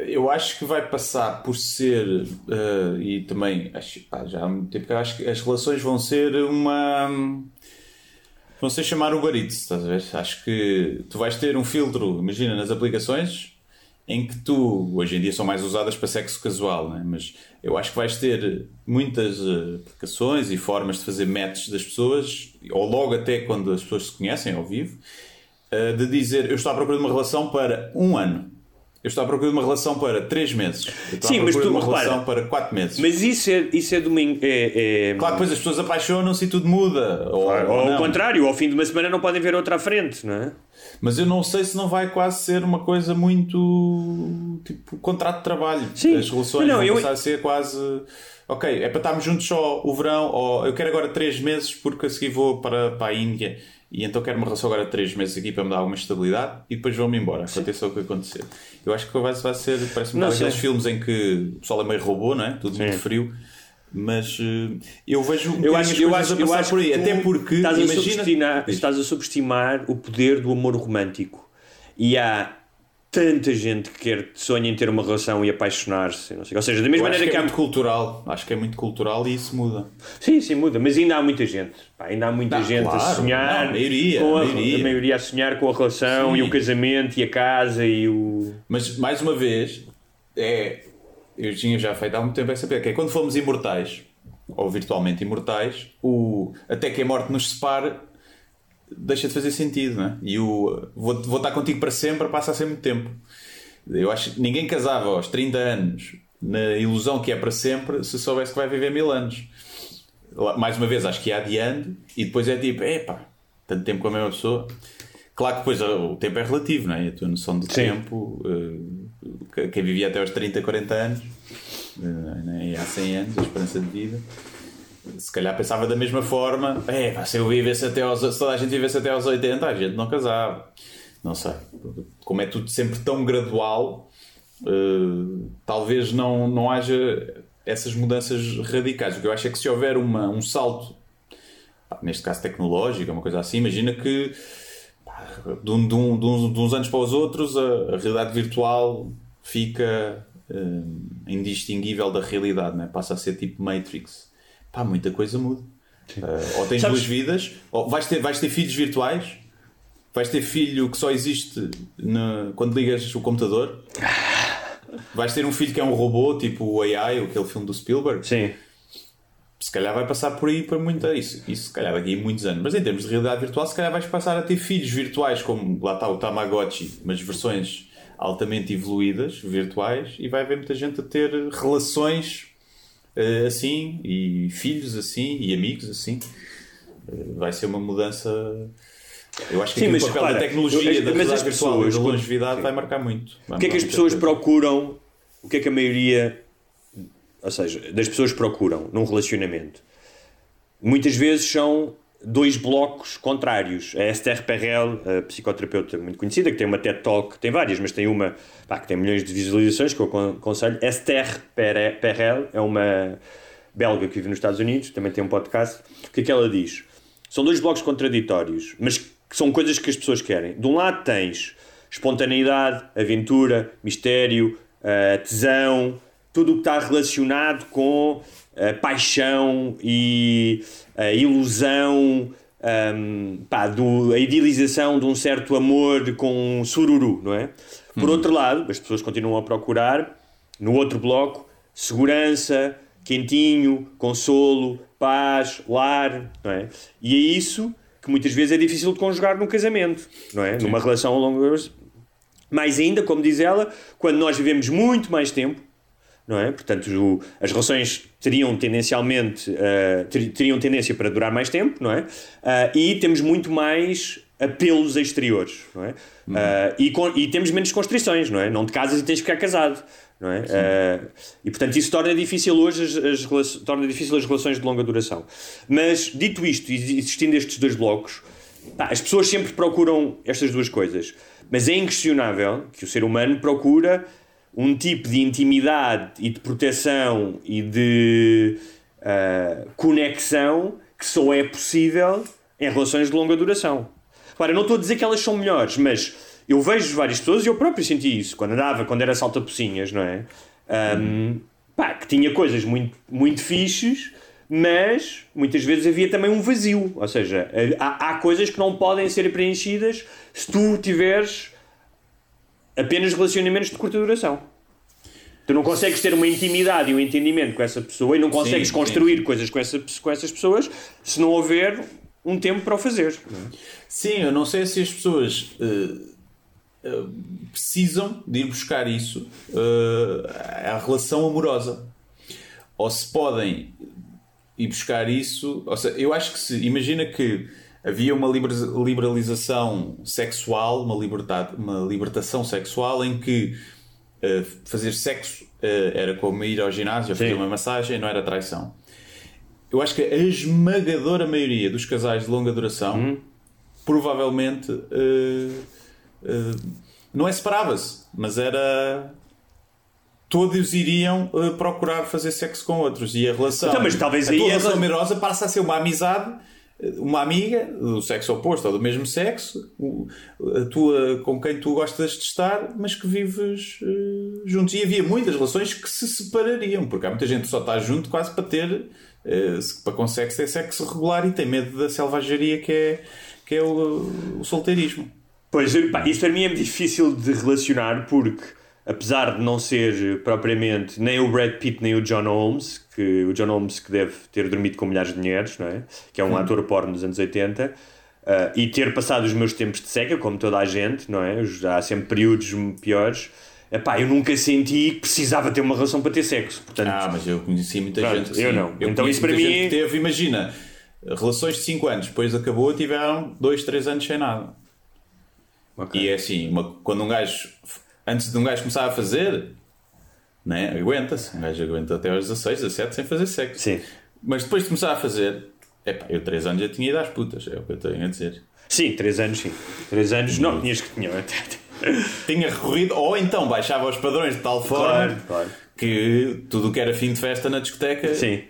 Eu acho que vai passar por ser, eh, e também, acho, pá, já há muito tempo que acho que as relações vão ser uma. vão ser chamar o barito, estás a ver? Acho que tu vais ter um filtro, imagina, nas aplicações, em que tu, hoje em dia são mais usadas para sexo casual, né? mas eu acho que vais ter muitas eh, aplicações e formas de fazer matches das pessoas, ou logo até quando as pessoas se conhecem ao vivo, eh, de dizer eu estou à procura de uma relação para um ano. Eu estou à procura de uma relação para três meses. Eu estou Sim, mas tu, de uma repara, relação para quatro meses. Mas isso é, isso é de uma. in- É, é- Claro, depois as pessoas apaixonam-se e tudo muda. Ou, ou ou ao contrário, ao fim de uma semana não podem ver outra à frente, não é? Mas eu não sei se não vai quase ser uma coisa muito tipo contrato de trabalho. Sim. As relações Não, vão eu- passar a ser quase ok, é para estarmos juntos só o verão, ou eu quero agora 3 meses porque a seguir vou para, para a Índia e então quero uma relação agora de 3 meses aqui para me dar alguma estabilidade e depois vou-me embora. Aconteça o que acontecer. Eu acho que vai, vai ser, parece-me aqueles filmes em que o pessoal é meio robô, não é? Tudo muito frio. Mas eh, eu vejo um Eu acho, eu acho, a eu acho por aí, até porque estás a, imagina subestimar, estás a subestimar o poder do amor romântico. E há tanta gente que quer, sonha em ter uma relação e apaixonar-se. Ou seja, da mesma maneira que que é há. muito cultural, acho que é muito cultural e isso muda. Sim, sim, muda, mas ainda há muita gente. Pá, ainda há muita Não, gente a claro, sonhar. não, a maioria, com a maioria. a sonhar com a relação Sim. e o casamento e a casa e o. Mas mais uma vez, é, eu tinha já feito há muito tempo essa pergunta, que é quando fomos imortais, ou virtualmente imortais, o até que a morte nos separe deixa de fazer sentido, não é? E o vou, vou estar contigo para sempre passa a ser muito tempo. Eu acho que ninguém casava aos 30 anos na ilusão que é para sempre se soubesse que vai viver mil anos. Mais uma vez, acho que ia adiando e depois é tipo, epá, tanto tempo com a mesma pessoa. Claro que depois o tempo é relativo, não é? A tua noção do Sim. tempo, uh, quem vivia até aos 30, 40 anos, uh, né? e há 100 anos, a esperança de vida, se calhar pensava da mesma forma: é, se eu vivesse até aos, se toda a gente vivesse até aos 80, a gente não casava. Não sei. Como é tudo sempre tão gradual, uh, talvez não, não haja essas mudanças radicais. O que eu acho é que se houver uma, um salto, neste caso tecnológico, uma coisa assim, imagina que de, um- de um- de uns, anos para os outros a, a realidade virtual fica hum, indistinguível da realidade, né? passa a ser tipo Matrix. Pá, muita coisa muda. Uh, ou tens Sabes- duas vidas, ou vais ter, vais ter filhos virtuais, vais ter filho que só existe na- quando ligas o computador. Vais ter um filho que é um robô, tipo o AI, aquele filme do Spielberg. Sim. Se calhar vai passar por aí para muita isso. Isso se calhar daqui a muitos anos. Mas em termos de realidade virtual, se calhar vais passar a ter filhos virtuais, como lá está o Tamagotchi, mas versões altamente evoluídas, virtuais, e vai haver muita gente a ter relações eh, assim, e filhos assim, e amigos assim. Eh, vai ser uma mudança. Eu acho que Sim, mas o papel repara, da tecnologia, eu- da mas realidade virtual pessoas, da longevidade vai marcar muito. Vai O que é que as pessoas coisa. procuram? O que é que a maioria, ou seja, das pessoas procuram num relacionamento? Muitas vezes são dois blocos contrários. A Esther Perel, a psicoterapeuta muito conhecida, que tem uma TED Talk, tem várias, mas tem uma pá, que tem milhões de visualizações, que eu acon- aconselho. Esther Pere- Perel é uma belga que vive nos Estados Unidos, também tem um podcast. O que é que ela diz? São dois blocos contraditórios, mas que são coisas que as pessoas querem. De um lado tens espontaneidade, aventura, mistério, eh, tesão, tudo o que está relacionado com eh, paixão e a ilusão, ahm, pá, do, a idealização de um certo amor com um sururu, não é? Por outro lado, as pessoas continuam a procurar, no outro bloco, segurança, quentinho, consolo, paz, lar, não é? E é isso que muitas vezes é difícil de conjugar num casamento, não é? Numa relação a longo mais ainda, como diz ela, quando nós vivemos muito mais tempo, não é? Portanto, o- as relações teriam tendencialmente uh, ter- teriam tendência para durar mais tempo, não é? Uh, e temos muito mais apelos exteriores, não é? Uh, e, com- e temos menos constrições, não é? Não te casas e tens que ficar casado, não é? Uh, e portanto isso torna difícil hoje as, as relações- torna difícil as relações de longa duração. Mas dito isto, e existindo estes dois blocos, pá, as pessoas sempre procuram estas duas coisas, mas é inquestionável que o ser humano procura um tipo de intimidade e de proteção e de uh, conexão que só é possível em relações de longa duração. Claro, eu não estou a dizer que elas são melhores, mas eu vejo várias pessoas e eu próprio senti isso quando andava, quando era salta-pocinhas, não é? Um, pá, que tinha coisas muito, muito fixes, mas muitas vezes havia também um vazio. Ou seja, há, há coisas que não podem ser preenchidas se tu tiveres apenas relacionamentos de curta duração. Tu não consegues ter uma intimidade e um entendimento com essa pessoa e não consegues Sim, construir coisas com, essa, com essas pessoas se não houver um tempo para o fazer. Sim, eu não sei se as pessoas eh, eh, precisam de ir buscar isso eh, à relação amorosa ou se podem ir buscar isso. Ou seja, eu acho que se imagina que havia uma liber- liberalização sexual, uma, liberdade, uma libertação sexual em que eh, fazer sexo eh, era como ir ao ginásio, fazer uma massagem, não era traição. Eu acho que a esmagadora maioria dos casais de longa duração Uhum. provavelmente eh, não é separava-se, mas era todos iriam eh, procurar fazer sexo com outros e a relação, Então, mas talvez a aí tua a relação rela- amorosa passa a ser uma amizade, uma amiga do sexo oposto ou do mesmo sexo, a tua com quem tu gostas de estar, mas que vives eh, juntos. E havia muitas relações que se separariam, porque há muita gente que só está junto quase para ter, se- para conseguir ter sexo regular e tem medo da selvageria que é, que é o, o solteirismo. Pois, pá, isto para mim é difícil de relacionar porque, apesar de não ser propriamente nem o Brad Pitt nem o John Holmes, que o John Holmes que deve ter dormido com milhares de mulheres, não é? Que é um ator porno dos anos 80, ah, e ter passado os meus tempos de seca, como toda a gente, não é? Há sempre períodos piores. Epá, eu nunca senti que precisava ter uma relação para ter sexo. Portanto, Ah, mas eu conheci muita Pronto, gente que eu não. Então conheço isso para mim- que teve, imagina, relações de 5 anos, depois acabou, tiveram 2, 3 anos sem nada. ok. E é assim, uma- quando um gajo, antes de um gajo começar a fazer, né, aguenta-se. Um gajo aguenta até aos 16, 17 sem fazer sexo. Sim. Mas depois de começar a fazer, epá, eu 3 anos já tinha ido às putas, é o que eu tenho a dizer. Sim, 3 anos, sim. 3 anos, não, tinhas que tinha. Tinha recorrido, ou então baixava os padrões de tal forma Claro, claro. que tudo o que era fim de festa na discoteca, Sim.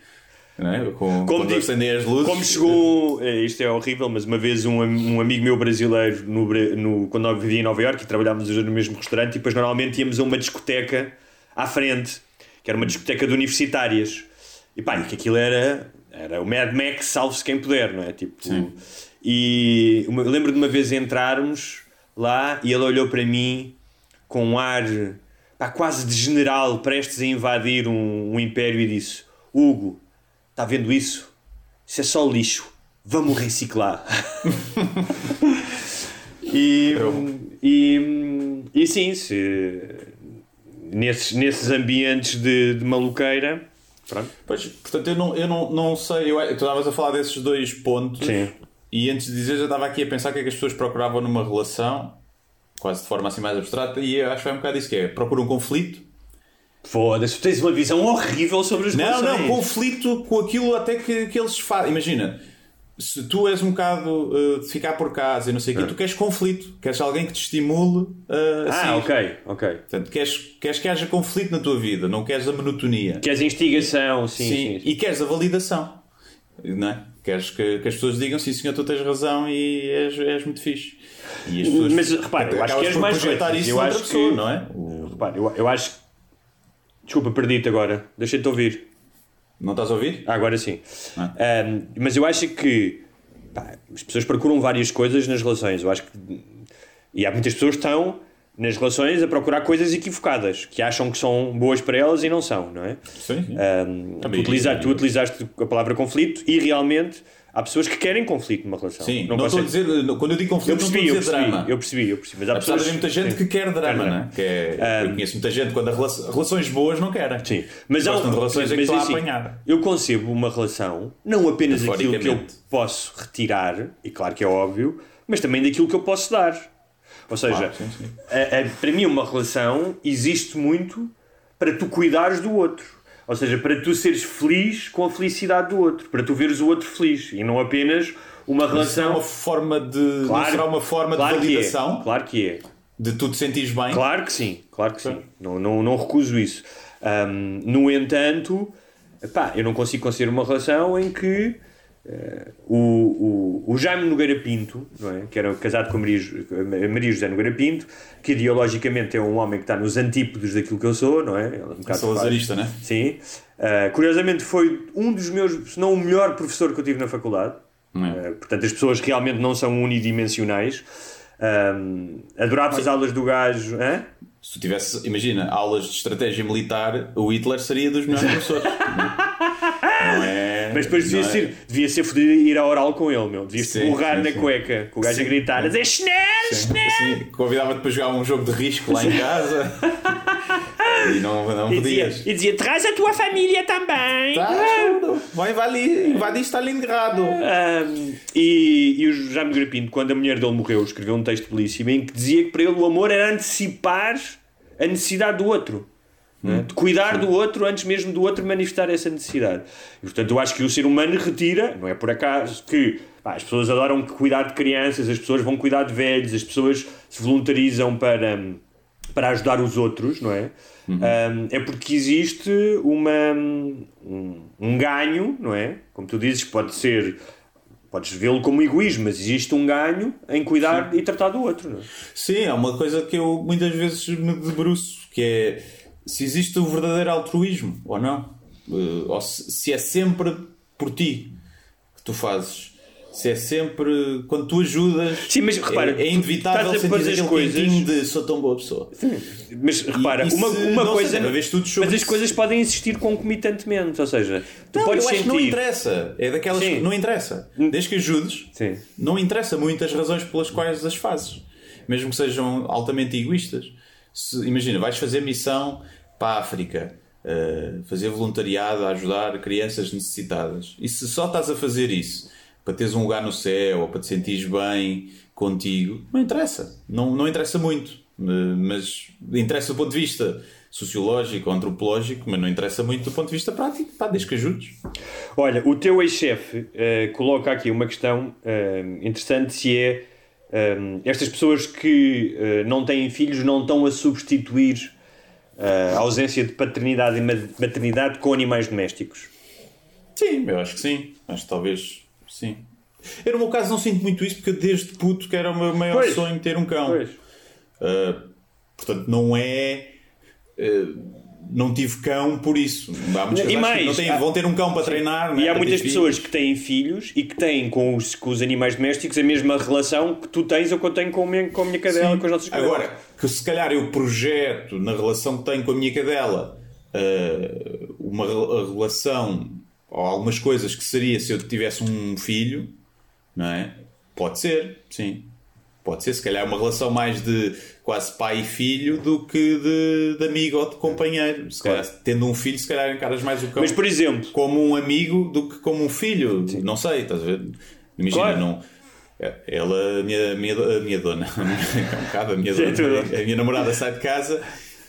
Né, com, Como acendem as luzes. Como chegou, eh, isto é horrível, mas uma vez um, um amigo meu brasileiro, no, no, quando eu vivia em Nova Iorque, e trabalhávamos no mesmo restaurante, e depois normalmente íamos a uma discoteca à frente, que era uma discoteca de universitárias. E pá, e que aquilo era, era o Mad Max, salve-se quem puder, não é? Tipo, e uma, eu lembro de uma vez entrarmos lá e ele olhou para mim com um ar pá, quase de general, prestes a invadir um, um império, e disse: Hugo, está vendo isso? Isso é só lixo. Vamos reciclar. e, e, e sim, se, nesses, nesses ambientes de, de maluqueira. Pronto. Pois, portanto, eu não, eu não, não sei. Eu, tu estavas a falar desses dois pontos. Sim. E antes de dizer, já estava aqui a pensar o que é que as pessoas procuravam numa relação, quase de forma assim mais abstrata, e eu acho que é um bocado isso que é. Procuram um conflito. Foda-se, tu tens uma visão horrível sobre as Não, não, conflito com aquilo até que, que eles fazem. Imagina, se tu és um bocado uh, de ficar por casa e não sei o quê, tu queres conflito, queres alguém que te estimule uh, assim. Ah, ok, ok. Portanto, queres, queres que haja conflito na tua vida, não queres a monotonia. Queres instigação, sim, sim. sim. E queres a validação. Não é? Queres que, que as pessoas digam sim, senhor, tu tens razão e és, és muito fixe. E as pessoas, Mas repara, eu acho que és mais coisas. isso Eu acho pessoa, que- não é? O- Repara, eu, eu acho. Desculpa, perdi-te agora. Deixei-te ouvir. Não estás a ouvir? Ah, agora sim. Ah. Ahm, mas eu acho que pá, as pessoas procuram várias coisas nas relações. Eu acho que. E há muitas pessoas que estão nas relações a procurar coisas equivocadas, que acham que são boas para elas e não são, não é? Sim. sim. Ahm, tu, Também- utiliza- tu utilizaste a palavra conflito e realmente há pessoas que querem conflito numa relação. Sim, não, estou a dizer, quando eu digo conflito, Eu não percebi, estou eu a dizer percebi, drama. eu percebi, eu percebi. Mas há Apesar de pessoas haver muita gente sim. que quer drama, Quer não é? Que é eu conheço muita gente quando a relação, relações boas não querem. Sim, mas há um, de relações em que mas a assim, apanhar. Eu concebo uma relação, não apenas aquilo que eu posso retirar, e claro que é óbvio, mas também daquilo que eu posso dar. Ou seja, Claro, sim, sim. a- a- para mim uma relação existe muito para tu cuidares do outro. Ou seja, para tu seres feliz com a felicidade do outro, para tu veres o outro feliz e não apenas uma Mas isso é relação. uma forma de. não será uma forma claro de que é, validação claro que é. de tu te sentires bem. Claro que sim, claro que sim. Não, não, não recuso isso. Ahm, no entanto, epá, eu não consigo conseguir uma relação em que o, o, o Jaime Nogueira Pinto, não é? que era casado com a Maria, a Maria José Nogueira Pinto, que ideologicamente é um homem que está nos antípodos daquilo que eu sou, não é? Ele é um bocado fácil. né? Sim. Ah, curiosamente foi um dos meus, se não o melhor professor que eu tive na faculdade. É? Uh, portanto, as pessoas realmente não são unidimensionais. Um, adorava as aulas do gajo. Hã? Se tu tivesse, imagina, aulas de estratégia militar, o Hitler seria dos melhores professores. Mas depois devia é? ser, devia ser fodido ir a oral com ele, meu. Devia-se Sim, borrar na sim. cueca, com o gajo Sim. a gritar, a dizer Schnell, Schnell! Convidava-te para jogar um jogo de risco lá em casa. E não, não E dizia, podias. e dizia: traz a tua família também. Tá, vai invadir, invadir Stalingrado. Ahm, e, e o Jaime Grapinto, quando a mulher dele morreu, escreveu um texto belíssimo em que dizia que para ele o amor era antecipar a necessidade do outro. Não é? De cuidar do outro antes mesmo do outro manifestar essa necessidade. E, portanto, eu acho que o ser humano retira, não é por acaso que pá, as pessoas adoram cuidar de crianças, as pessoas vão cuidar de velhos, as pessoas se voluntarizam para, para ajudar os outros, não é? Um, é porque existe uma, um, um ganho, não é? Como tu dizes, pode ser. Podes vê-lo como egoísmo, mas existe um ganho em cuidar e tratar do outro. Não é? Sim, é uma coisa que eu muitas vezes me debruço, que é se existe o verdadeiro altruísmo ou não. Eh, Ou se se é sempre por ti que tu fazes. Se é sempre quando tu ajudas. Sim, mas repara, é, é inevitável estás a sentir fazer as coisas- de sou tão boa pessoa. Mas repara, e uma, se uma não coisa. sei, uma vez mas as coisas podem existir concomitantemente, ou seja, tu Não, podes eu acho sentir. que não interessa. É daquelas Sim. que não interessa. Desde que ajudes, Sim. não interessa muito as razões pelas quais as fazes. Mesmo que sejam altamente egoístas. Se- imagina, vais fazer missão para a África, eh, fazer voluntariado a ajudar crianças necessitadas. E se só estás a fazer isso para teres um lugar no céu ou para te sentires bem contigo, não interessa. Não, não interessa muito. Eh, Mas interessa do ponto de vista sociológico, antropológico, mas não interessa muito do ponto de vista prático. Pá, desde que ajudes. Olha, o teu ex-chefe eh, coloca aqui uma questão interessante se é eh, estas pessoas que eh, não têm filhos não estão a substituir eh, a ausência de paternidade e ma- maternidade com animais domésticos. Sim, eu acho que sim. Acho que talvez sim. Eu, no meu caso, não sinto muito isso porque desde puto que era o meu maior Pois. sonho ter um cão. Uh, portanto, não é. uh, não tive cão por isso. Há E casais que mais, não têm- há- vão ter um cão para treinar. né, E há muitas filhos. pessoas que têm filhos e que têm com os, com os animais domésticos a mesma relação que tu tens ou que eu tenho com a minha, com a minha cadela, Sim. com as nossas cadelas. Agora, que se calhar eu projeto na relação que tenho com a minha cadela uh, uma re- relação ou algumas coisas que seria se eu tivesse um filho, não é? Pode ser, sim. Pode ser, se calhar uma relação mais de quase pai e filho do que de, de amigo ou de companheiro. Se calhar, tendo um filho, se calhar encaras mais o cão Mas, por exemplo, como um amigo do que como um filho. Não sei, estás a ver? Imagina, Claro. não. Ela, a minha, a minha, a minha dona, é um bocado a minha Sim, dona, a minha namorada sai de casa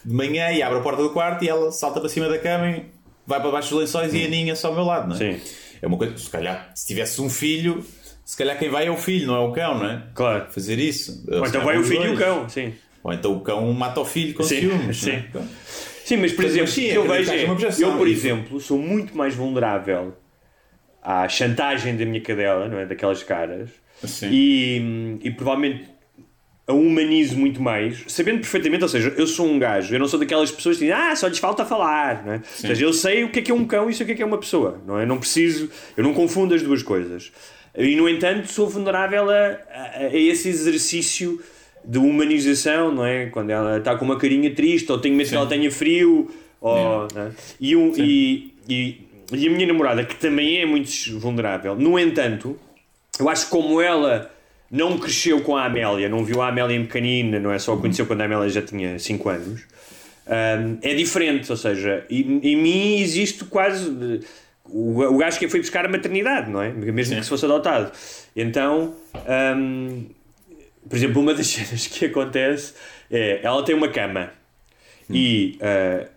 de manhã e abre a porta do quarto e ela salta para cima da cama e vai para baixo dos lençóis e aninha-se ao meu lado, não é? Sim. É uma coisa, se calhar, se tivesse um filho, se calhar quem vai é o filho, não é o cão, não é? Claro. Fazer isso. ou então vai o filho e o cão, sim. Ou então o cão mata o filho com Sim, ciúmes. sim. não é? Sim, mas por Mas, exemplo, sim, eu vejo é, uma objeção. eu, por Isso. exemplo, sou muito mais vulnerável à chantagem da minha cadela, não é? Daquelas caras. E, e provavelmente a humanizo muito mais, sabendo perfeitamente, ou seja, eu sou um gajo, eu não sou daquelas pessoas que dizem, ah, só lhes falta falar, não é? Ou seja, eu sei o que é que é um cão e sei o que é que é uma pessoa, não é? Eu não preciso, eu não confundo as duas coisas. E, no entanto, sou vulnerável a, a, a esse exercício de humanização, não é? Quando ela está com uma carinha triste, ou tenho medo que ela tenha frio, ou, é? e, um, e, e, e a minha namorada, que também é muito vulnerável, no entanto, eu acho que como ela não cresceu com a Amélia, não viu a Amélia em pequenina, não é só a conheceu quando a Amélia já tinha 5 anos, hum, é diferente, ou seja, em, em mim existe quase eh, o, o gajo que foi buscar a maternidade, não é? Mesmo que se fosse adotado. Então, hum, por exemplo, uma das cenas que acontece é ela tem uma cama e uh,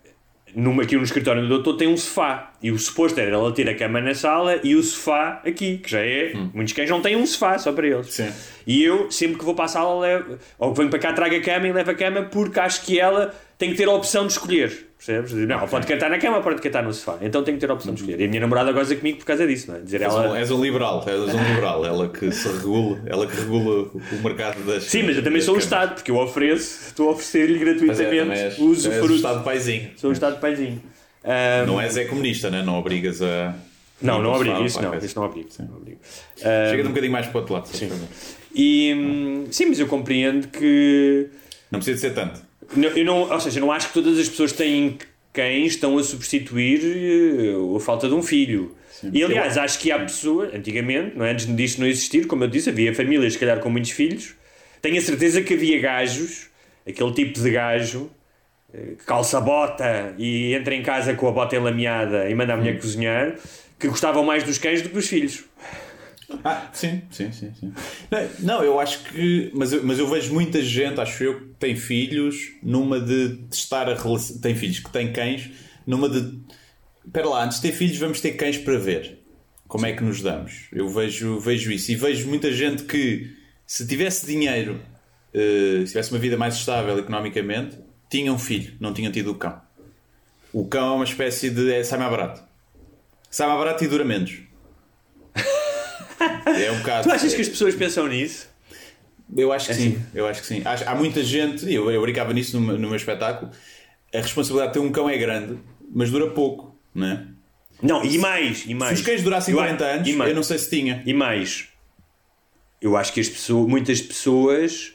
numa, aqui no escritório do doutor tem um sofá e o suposto era ela ter a cama na sala e o sofá aqui, que já é. Muitos cães não têm um sofá só para eles. Sim. E eu, sempre que vou para a sala, levo, ou venho para cá, trago a cama e levo a cama porque acho que ela tem que ter a opção de escolher. Percebes? Não, pode cantar na cama, pode cantar no sofá. Então tem que ter a opção de escolher. E a minha namorada goza comigo por causa disso, não é? Dizer És, um, ela. és um liberal, és um liberal, ela que se regula, ela que regula o mercado das. Sim, mas eu também sou o. Estado, porque eu ofereço, estou a oferecer-lhe é, gratuitamente também és, o és o. Estado paizinho. Sou o Estado paizinho. Ahm, Não és é comunista, né? não obrigas a. Não, não obrigo, isso não, isso não obrigo. Não obrigo. Chega-te um bocadinho mais para o outro lado. Sim. E, hum, sim, mas eu compreendo que. Não precisa de ser tanto. Não- Eu não, ou seja, eu não acho que todas as pessoas têm cães estão a substituir eh, a falta de um filho. E aliás, acho que há pessoas, antigamente, não é? antes disto não existir, como eu disse, havia famílias, se calhar, com muitos filhos. Tenho a certeza que havia gajos, aquele tipo de gajo, eh, que calça a bota e entra em casa com a bota enlameada e manda a mulher cozinhar, que gostavam mais dos cães do que dos filhos. Ah, sim, sim, sim, sim. Não, eu acho que. Mas eu, mas eu vejo muita gente, acho eu, que tem filhos numa de testar a relação. Tem filhos que têm cães, numa de. Espera lá, antes de ter filhos, vamos ter cães para ver como é que nos damos. Eu vejo, vejo isso. E vejo muita gente que, se tivesse dinheiro, eh, se tivesse uma vida mais estável economicamente, tinha um filho, não tinha tido o cão. O cão é uma espécie de. É, sai mais barato. Sai mais barato e dura menos. É um bocado. Tu achas que as pessoas pensam nisso? Eu acho que sim, eu acho que sim. Acho- há muita gente, eu, eu brincava nisso no, meu- no meu espetáculo, a responsabilidade de ter um cão é grande, mas dura pouco, não é? Não, e mais, e mais. Se os cães durassem Eu 40 acho- anos, eu não sei se tinha. E mais, eu acho que as pessoas, muitas pessoas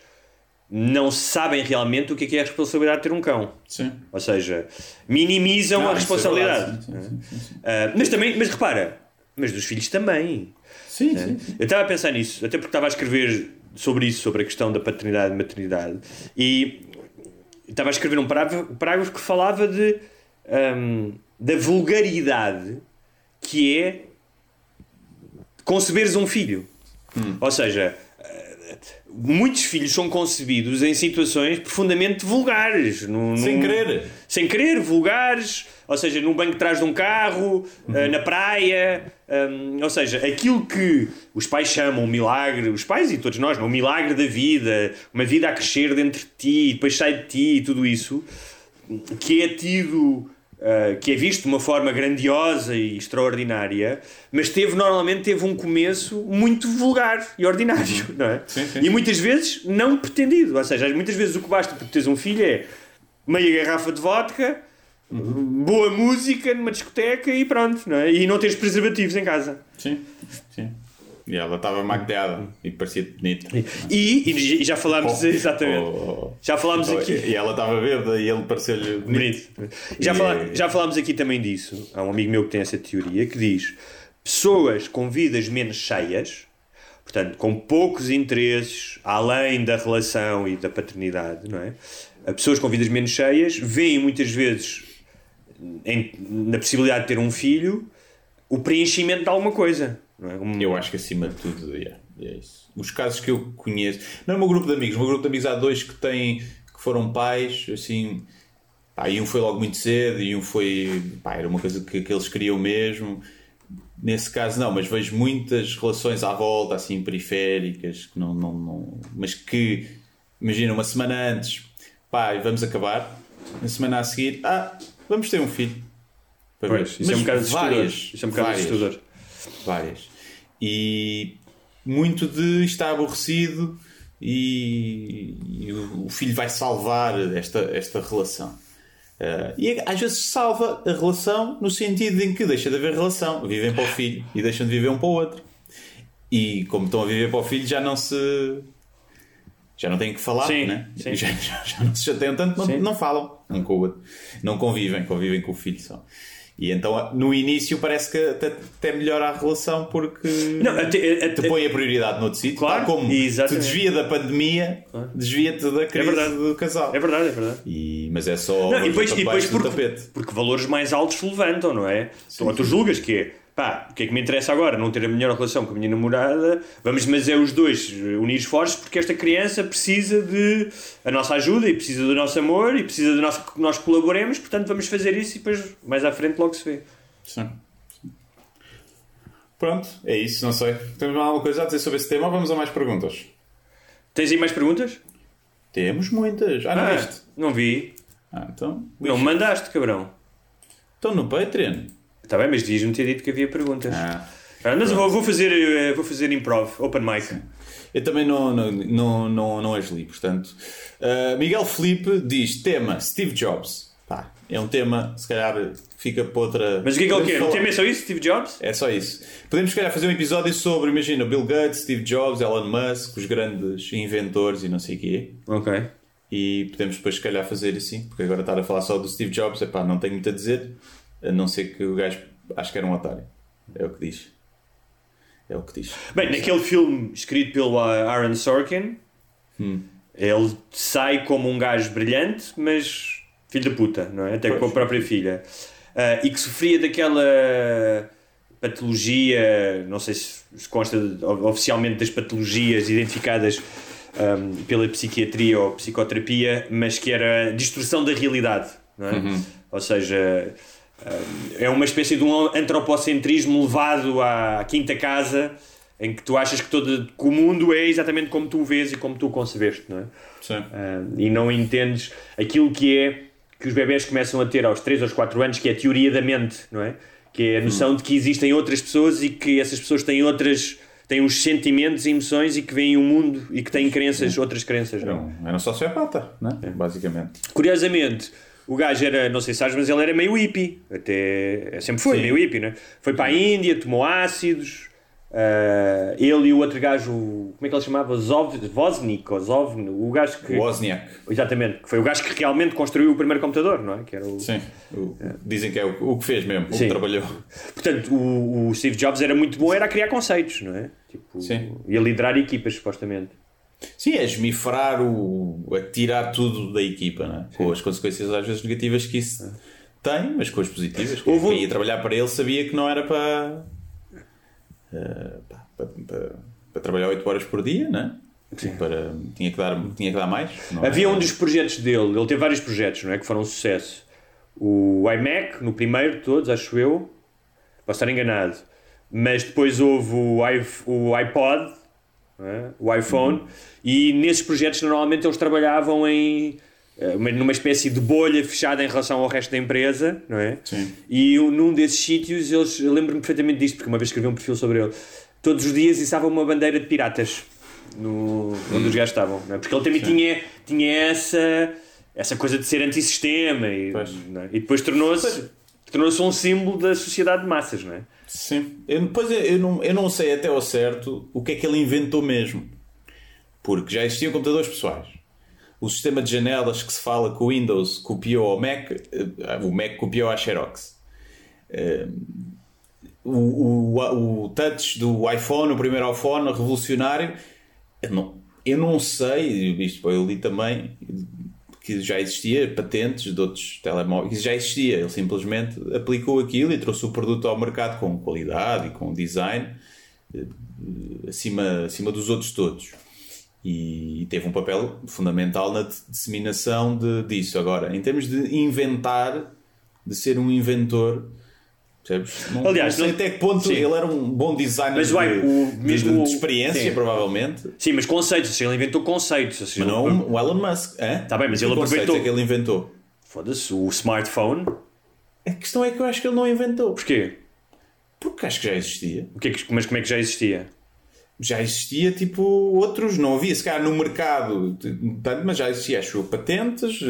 não sabem realmente o que é, que é a responsabilidade de ter um cão. Sim. Ou seja, minimizam Não, a é responsabilidade. verdade, sim, sim, sim. Ah, mas também, mas repara, mas dos filhos também. Sim, sim, sim. Eu estava a pensar nisso, até porque estava a escrever sobre isso, sobre a questão da paternidade e maternidade, e estava a escrever um parágrafo, um parágrafo que falava de, hum, da vulgaridade que é conceberes um filho. Ou seja, muitos filhos são concebidos em situações profundamente vulgares. no- Sem num- querer. sem querer, vulgares, ou seja, num banco de trás de um carro, eh, na praia, hum, ou seja, aquilo que os pais chamam um milagre, os pais e todos nós, o milagre da vida, uma vida a crescer dentro de ti, depois sai de ti e tudo isso, que é tido, eh, que é visto de uma forma grandiosa e extraordinária, mas teve normalmente teve um começo muito vulgar e ordinário, não é? Sim, sim, e muitas vezes não pretendido, ou seja, muitas vezes o que basta para teres um filho é meia garrafa de vodka, boa música numa discoteca e pronto, não é? E não tens preservativos em casa. Sim. E ela estava maqueada e parecia bonita. E, e já falámos, Oh, exatamente. oh, oh. Já falámos Então, aqui. E ela estava bêbada e ele pareceu-lhe bonito. Bonito. Já, E fala- é- já falámos aqui também disso. Há um amigo meu que tem essa teoria que diz: pessoas com vidas menos cheias, portanto, com poucos interesses além da relação e da paternidade, não é? Pessoas com vidas menos cheias veem muitas vezes em- na possibilidade de ter um filho o preenchimento de alguma coisa. Não é? Um- Eu acho que acima de tudo é, é isso. Os casos que eu conheço, não é o meu grupo de amigos, o meu grupo de amigos há dois que têm que foram pais, assim, pá, e um foi logo muito cedo e um foi, pá, era uma coisa que, que eles queriam mesmo. Nesse caso não, mas vejo muitas relações à volta, assim, periféricas, que não, não, não mas que, imagina, uma semana antes, pá, vamos acabar, na semana a seguir, ah, vamos ter um filho. Para ver. Pois, isso é um Mas bocado várias, Isso é um bocado várias. Várias. E muito de estar aborrecido e, e o o filho vai salvar esta, esta relação. Eh, e às vezes salva a relação no sentido em que deixa de haver relação, vivem para o filho e deixam de viver um para o outro. E como estão a viver para o filho, já não se. Já não têm que falar, Sim, né? sim. Já, já- já não se chateiam tanto, não, não falam um com o outro. Não convivem, convivem com o filho só. E então no início parece que até, até melhora a relação porque Não, até- até- te põe a prioridade noutro sítio. Claro, como exatamente. te desvia da pandemia, desvia-te da crise verdade. do casal. É verdade, é verdade. E, mas é só Não, e depois, e depois porque, porque valores mais altos se levantam, não é? Ou tu julgas que é, pá, o que é que me interessa agora? Não ter a melhor relação com a minha namorada, vamos, mas é os dois eh, unir esforços porque esta criança precisa de a nossa ajuda e precisa do nosso amor e precisa de nós que nós colaboremos, portanto vamos fazer isso e depois mais à frente logo se vê. Sim. Pronto, é isso, não sei. Temos alguma coisa a dizer sobre esse tema ou vamos a mais perguntas? Tens aí mais perguntas? Temos muitas. Ah, não Ah, viste? não vi. Ah, então. Não me mandaste, cabrão. Estão no Patreon. Está bem, mas devias-me ter dito que havia perguntas. Ah. Ah, mas vou, vou fazer, eh, vou fazer improv, open mic. Eu também não, não, não, não, não as li, portanto. Uh, Miguel Felipe diz: tema Steve Jobs. Pá, é um tema, se calhar fica para outra. Mas o que é que ele Podemos quer? O tema é só isso, Steve Jobs? É só isso. Podemos, se calhar, fazer um episódio sobre, imagina, Bill Gates, Steve Jobs, Elon Musk, os grandes inventores e não sei o quê. Ok. E podemos depois, se calhar, fazer assim, porque agora estar a falar só do Steve Jobs, epá, não tenho muito a dizer, a não ser que o gajo acho que era um otário. É o que diz. É o que diz. Bem, naquele filme escrito pelo uh, Aaron Sorkin, Hum. ele sai como um gajo brilhante, mas filho da puta, não é? Até com a própria filha. Ah, e que sofria daquela patologia, não sei se consta de- oficialmente das patologias identificadas ahm, pela psiquiatria ou psicoterapia, mas que era distorção da realidade, não é? Ou seja, é uma espécie de um antropocentrismo levado à quinta casa em que tu achas que, todo, que o mundo é exatamente como tu o vês e como tu o concebeste, não é? Sim. Ah, e não entendes aquilo que é que os bebés começam a ter aos 3 aos 4 anos, que é a teoria da mente, não é? Que é a noção de que existem outras pessoas e que essas pessoas têm outras têm uns sentimentos e emoções e que veem o mundo e que têm crenças, outras crenças, Era não? um, era um sociopata, né? basicamente. Curiosamente, o gajo era, não sei se sabes, mas ele era meio hippie. Até sempre foi Sim. meio hippie, não é? Foi para a Índia, tomou ácidos. ah, ele e o outro gajo, como é que ele chamava? Zov, Voznik, ou Zovn, o gajo que. Wozniak. Exatamente, que foi o gajo que realmente construiu o primeiro computador, não é? Que era o... Sim. O- Dizem que é o, o que fez mesmo, o Sim. que trabalhou. Portanto, o, o Steve Jobs era muito bom, era a criar conceitos, não é? Tipo, Sim. E a liderar equipas, supostamente. Sim, é esmifrar o. a tirar tudo da equipa, né? com as consequências às vezes negativas que isso tem, mas com as positivas. Quem Houve ia trabalhar para ele sabia que não era para. pá, para, para- para trabalhar 8 horas por dia, né? Para, tinha, que dar, tinha que dar mais. é? Havia um dos projetos dele, ele teve vários projetos, não é? Que foram um sucesso. O iMac, no primeiro de todos, acho eu. Posso estar enganado. Mas depois houve o, iPod, é? o iPhone, e nesses projetos normalmente eles trabalhavam em eh, uma- numa espécie de bolha fechada em relação ao resto da empresa, não é? Sim. E eu, num desses sítios, eles, eu lembro-me perfeitamente disto, porque uma vez escrevi um perfil sobre ele. Todos os dias içava uma bandeira de piratas no, onde os gajos estavam, não é? porque ele também tinha, tinha essa, essa coisa de ser antissistema e, é? e depois tornou-se tornou-se um símbolo da sociedade de massas, não é? Sim. Eu, depois eu, eu não, eu não sei até ao certo o que é que ele inventou mesmo. Porque já existiam computadores pessoais. O sistema de janelas que se fala que o Windows copiou ao Mac, eh, o Mac copiou à Xerox. Eh, O, o, o touch do iPhone, o primeiro iPhone revolucionário, eu não, eu não sei, isto eu li também que já existia patentes de outros telemóveis, isso já existia, ele simplesmente aplicou aquilo e trouxe o produto ao mercado com qualidade e com design eh, acima, acima dos outros todos. E, e teve um papel fundamental na di- disseminação de, disso. Agora, em termos de inventar, de ser um inventor, percebes? Não, Aliás, não sei não- até que ponto Sim. ele era um bom designer Mas de, o- de- mesmo de o- experiência, sim. provavelmente. Sim, mas conceitos, seja, ele inventou conceitos. seja, Mas não ele- o Elon Musk. Hã? Tá bem, mas Que ele conceitos aproveitou- é que ele inventou. Foda-se, o smartphone. A questão é que eu acho que ele não inventou. Porquê? Porque acho que já existia. O que é que, mas como é que já existia? Já existia, tipo, outros. Não havia, se calhar, no mercado, tanto, mas já existia, acho patentes.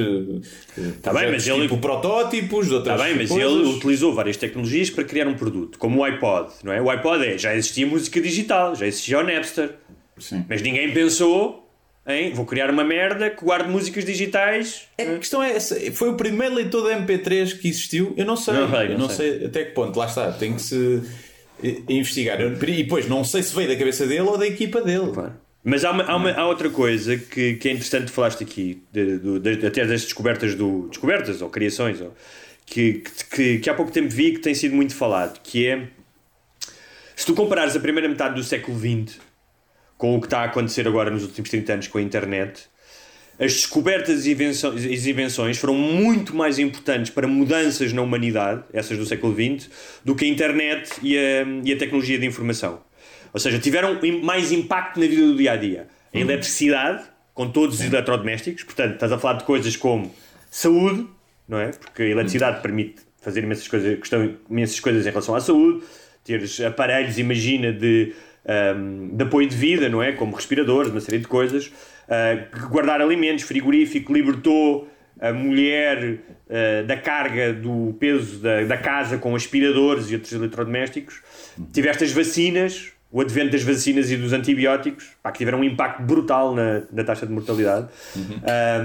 Está Tá bem, mas ele- Tipo, protótipos de outras Está bem, mas coisas. ele utilizou várias tecnologias para criar um produto, como o iPod, não é? O iPod é, já existia música digital, já existia o Napster, Sim. mas ninguém pensou em vou criar uma merda que guarde músicas digitais. É, a questão é essa. Foi o primeiro leitor da MP3 que existiu. Eu não sei. Não sei, eu não não sei. até que ponto. Lá está. Tem que se eh, investigar. E depois, não sei se veio da cabeça dele ou da equipa dele. Mas há, uma- há uma- há outra coisa que, que é interessante falaste aqui, de- do- de- até das descobertas do. descobertas ou criações, ou, que, que, que há pouco tempo vi que tem sido muito falado, que é se tu comparares a primeira metade do século XX com o que está a acontecer agora nos últimos 30 anos com a internet, as descobertas e invenções, e invenções foram muito mais importantes para mudanças na humanidade, essas do século XX, do que a internet e a, e a tecnologia de informação. Ou seja, tiveram mais impacto na vida do dia a dia. A eletricidade, com todos os eletrodomésticos, portanto, estás a falar de coisas como saúde, não é? Porque a eletricidade permite fazer imensas coisas, questão, imensas coisas em relação à saúde, teres aparelhos, imagina, de, ahm, de apoio de vida, não é? Como respiradores, uma série de coisas. Ah, guardar alimentos, frigorífico, libertou a mulher ah, da carga do peso da, da casa com aspiradores e outros eletrodomésticos. Tiveste as vacinas, o advento das vacinas e dos antibióticos, pá, que tiveram um impacto brutal na, na taxa de mortalidade.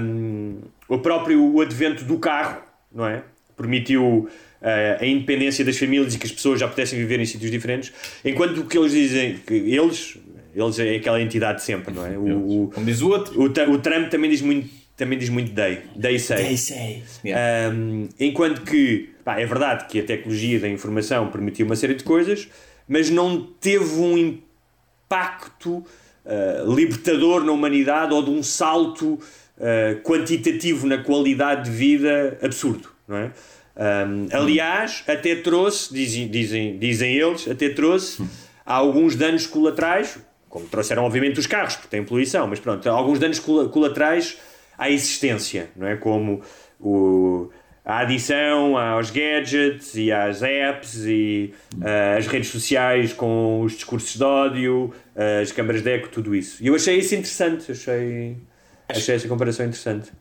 Um, o próprio o advento do carro, não é? Permitiu uh, a independência das famílias e que as pessoas já pudessem viver em sítios diferentes. Enquanto que eles dizem, que eles, eles é aquela entidade de sempre, não é? O, o, Como diz o outro. o, o Trump também diz muito, também diz muito day. Day say. Day say. Um, enquanto que pá, é verdade que a tecnologia da informação permitiu uma série de coisas, mas não teve um impacto uh, libertador na humanidade ou de um salto uh, quantitativo na qualidade de vida absurdo, não é? Um, aliás, até trouxe, dizem, dizem, dizem eles, até trouxe alguns danos colaterais, como trouxeram obviamente os carros, porque têm poluição, mas pronto, alguns danos colaterais à existência, não é? Como o, a adição aos gadgets e às apps e uh, as redes sociais com os discursos de ódio, uh, as câmaras de eco, tudo isso. E eu achei isso interessante, achei, achei essa comparação interessante.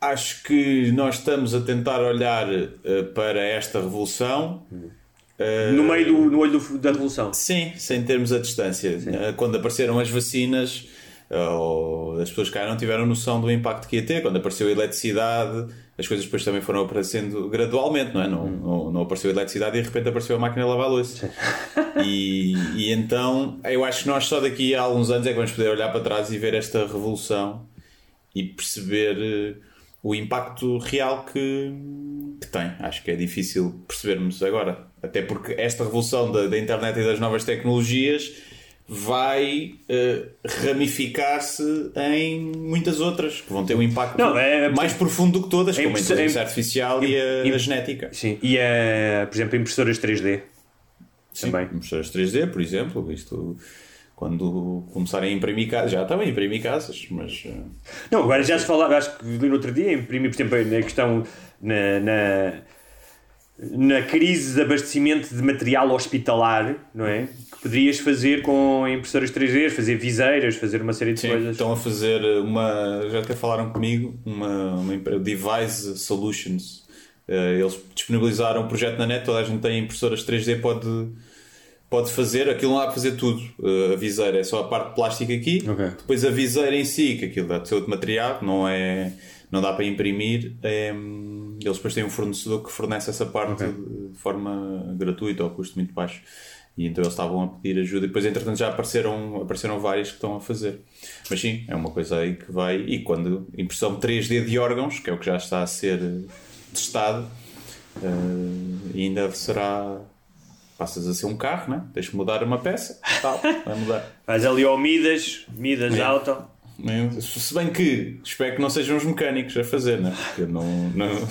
Acho que nós estamos a tentar olhar uh, para esta revolução. No meio do no olho do, da revolução. Sim, sem termos a distância. quando apareceram as vacinas, ou as pessoas cá não tiveram noção do impacto que ia ter. Quando apareceu a eletricidade, as coisas depois também foram aparecendo gradualmente, não é? Não, não, não apareceu a eletricidade e de repente apareceu a máquina de lavar louça. E, e então eu acho que nós só daqui a alguns anos é que vamos poder olhar para trás e ver esta revolução e perceber o impacto real que, que tem. Acho que é difícil percebermos agora. Até porque esta revolução da, da internet e das novas tecnologias vai uh, ramificar-se em muitas outras que vão ter um impacto Não, é, mais profundo do que todas, é como a impressão- inteligência artificial e, a, a genética. Sim, e a, por exemplo, impressoras 3D. Sim, Também. impressoras 3D, por exemplo, isto quando começarem a imprimir casas, já estão a imprimir casas, mas uh, Não, agora já se falava, acho que no outro dia, imprimi, por exemplo, na questão na, na, na crise de abastecimento de material hospitalar, não é? Que poderias fazer com impressoras 3D, fazer viseiras, fazer uma série de sim, coisas. estão a fazer uma, já até falaram comigo, uma, uma empre- Device Solutions. Uh, eles disponibilizaram um projeto na net, toda a gente tem impressoras 3D, pode, pode fazer, aquilo não dá para fazer tudo. Uh, a viseira é só a parte de plástico aqui, Ok. depois a viseira em si, que aquilo dá de ser outro material, não, é, não dá para imprimir. é, eles depois têm um fornecedor que fornece essa parte de de forma gratuita ou a custo muito baixo. E então eles estavam a pedir ajuda e depois entretanto já apareceram, apareceram vários que estão a fazer. Mas sim, é uma coisa aí que vai. E quando impressão 3D de órgãos, que é o que já está a ser testado, eh, ainda será. Passas a ser um carro, né? Tens que mudar uma peça, tal, vai mudar. Faz ali ao Midas, Midas É. Auto. Né? Se bem que espero que não sejam os mecânicos a fazer, né? Porque eu não. não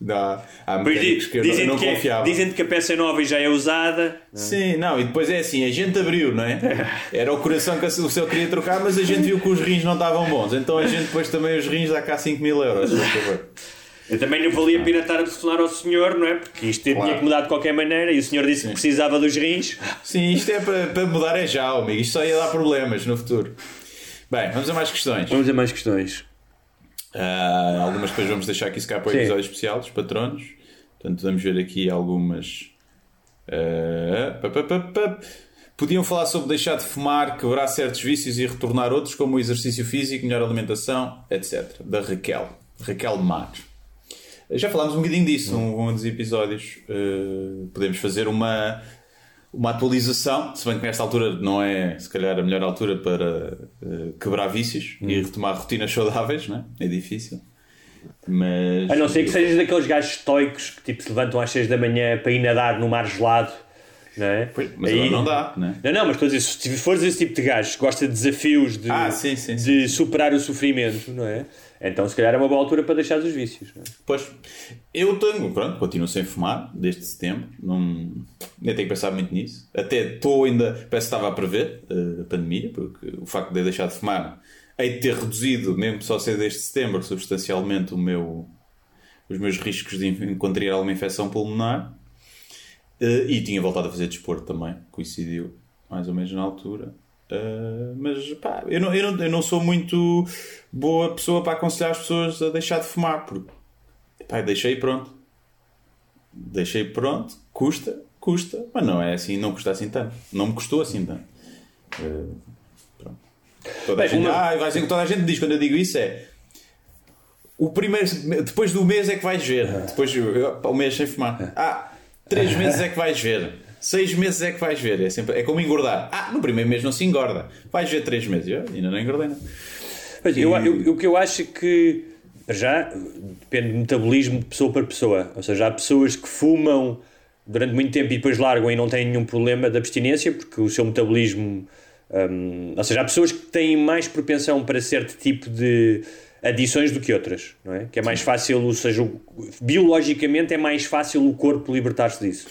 dá, há mecânicos que eu não, dizem não que, é, confiava. dizem que a peça é nova e já é usada. Sim, não, e depois é assim, a gente abriu, não é? Era o coração que o seu queria trocar, mas a gente viu que os rins não estavam bons, então a gente depois também os rins dá cá 5 mil euros, por favor. Eu também não valia a pena estar a telefonar ao senhor, não é? Porque isto Claro. tinha que mudar de qualquer maneira e o senhor disse que precisava dos rins. Sim, isto é para, para mudar é já, amigo, isto só ia dar problemas no futuro. Bem, vamos a mais questões. Vamos a mais questões. Ah, algumas depois vamos deixar aqui se cá para o episódio especial dos patronos. Portanto, vamos ver aqui algumas. Pá. Podiam falar sobre deixar de fumar, quebrar certos vícios e retornar outros, como o exercício físico, melhor alimentação, etc. Da Raquel. Raquel Mar. Já falámos um bocadinho disso num, num dos episódios. Ah, podemos fazer uma, uma atualização, se bem que nesta altura não é, se calhar, a melhor altura para eh, quebrar vícios e retomar rotinas saudáveis, não é? É difícil. Mas. A não ser que sejas daqueles gajos estoicos que tipo, se levantam às 6 da manhã para ir nadar no mar gelado. Não é? Pois, mas agora não dá, não é? Não, não, mas estou a dizer, se fores esse tipo de gajo que gosta de desafios, de, Ah, sim, sim, de superar o sofrimento, não é? Então se calhar é uma boa altura para deixar os vícios. É? Pois, eu tenho, pronto, continuo sem fumar desde setembro, não, nem tenho pensado muito nisso. Até estou ainda, parece que estava a prever eh, a pandemia, porque o facto de eu deixar de fumar hei de ter reduzido, mesmo só ser desde setembro, substancialmente o meu, os meus riscos de contrair alguma infecção pulmonar. Eh, e tinha voltado a fazer desporto também, coincidiu mais ou menos na altura. Uh, mas pá, eu não, eu, não, eu não sou muito boa pessoa para aconselhar as pessoas a deixar de fumar, porque pá, deixei pronto. Deixei pronto, custa, custa, mas não é assim, não custa assim tanto. Não me custou assim tanto. Uh, pronto. Toda, a Bem, gente, uma- ah, vai ser que toda a gente diz quando eu digo isso é o primeiro, depois do mês é que vais ver. Depois o mês sem fumar. Ah, três meses é que vais ver. Seis meses é que vais ver. É, sempre, é como engordar. Ah, no primeiro mês não se engorda. Vais ver três meses. Eu ainda não engordei, não. Pois, eu, eu- o que eu acho é que já, depende do metabolismo de pessoa para pessoa. Ou seja, há pessoas que fumam durante muito tempo e depois largam e não têm nenhum problema de abstinência porque o seu metabolismo. hum, ou seja, há pessoas que têm mais propensão para certo tipo de adições do que outras, não é? Que é mais fácil, ou seja, o- biologicamente é mais fácil o corpo libertar-se disso.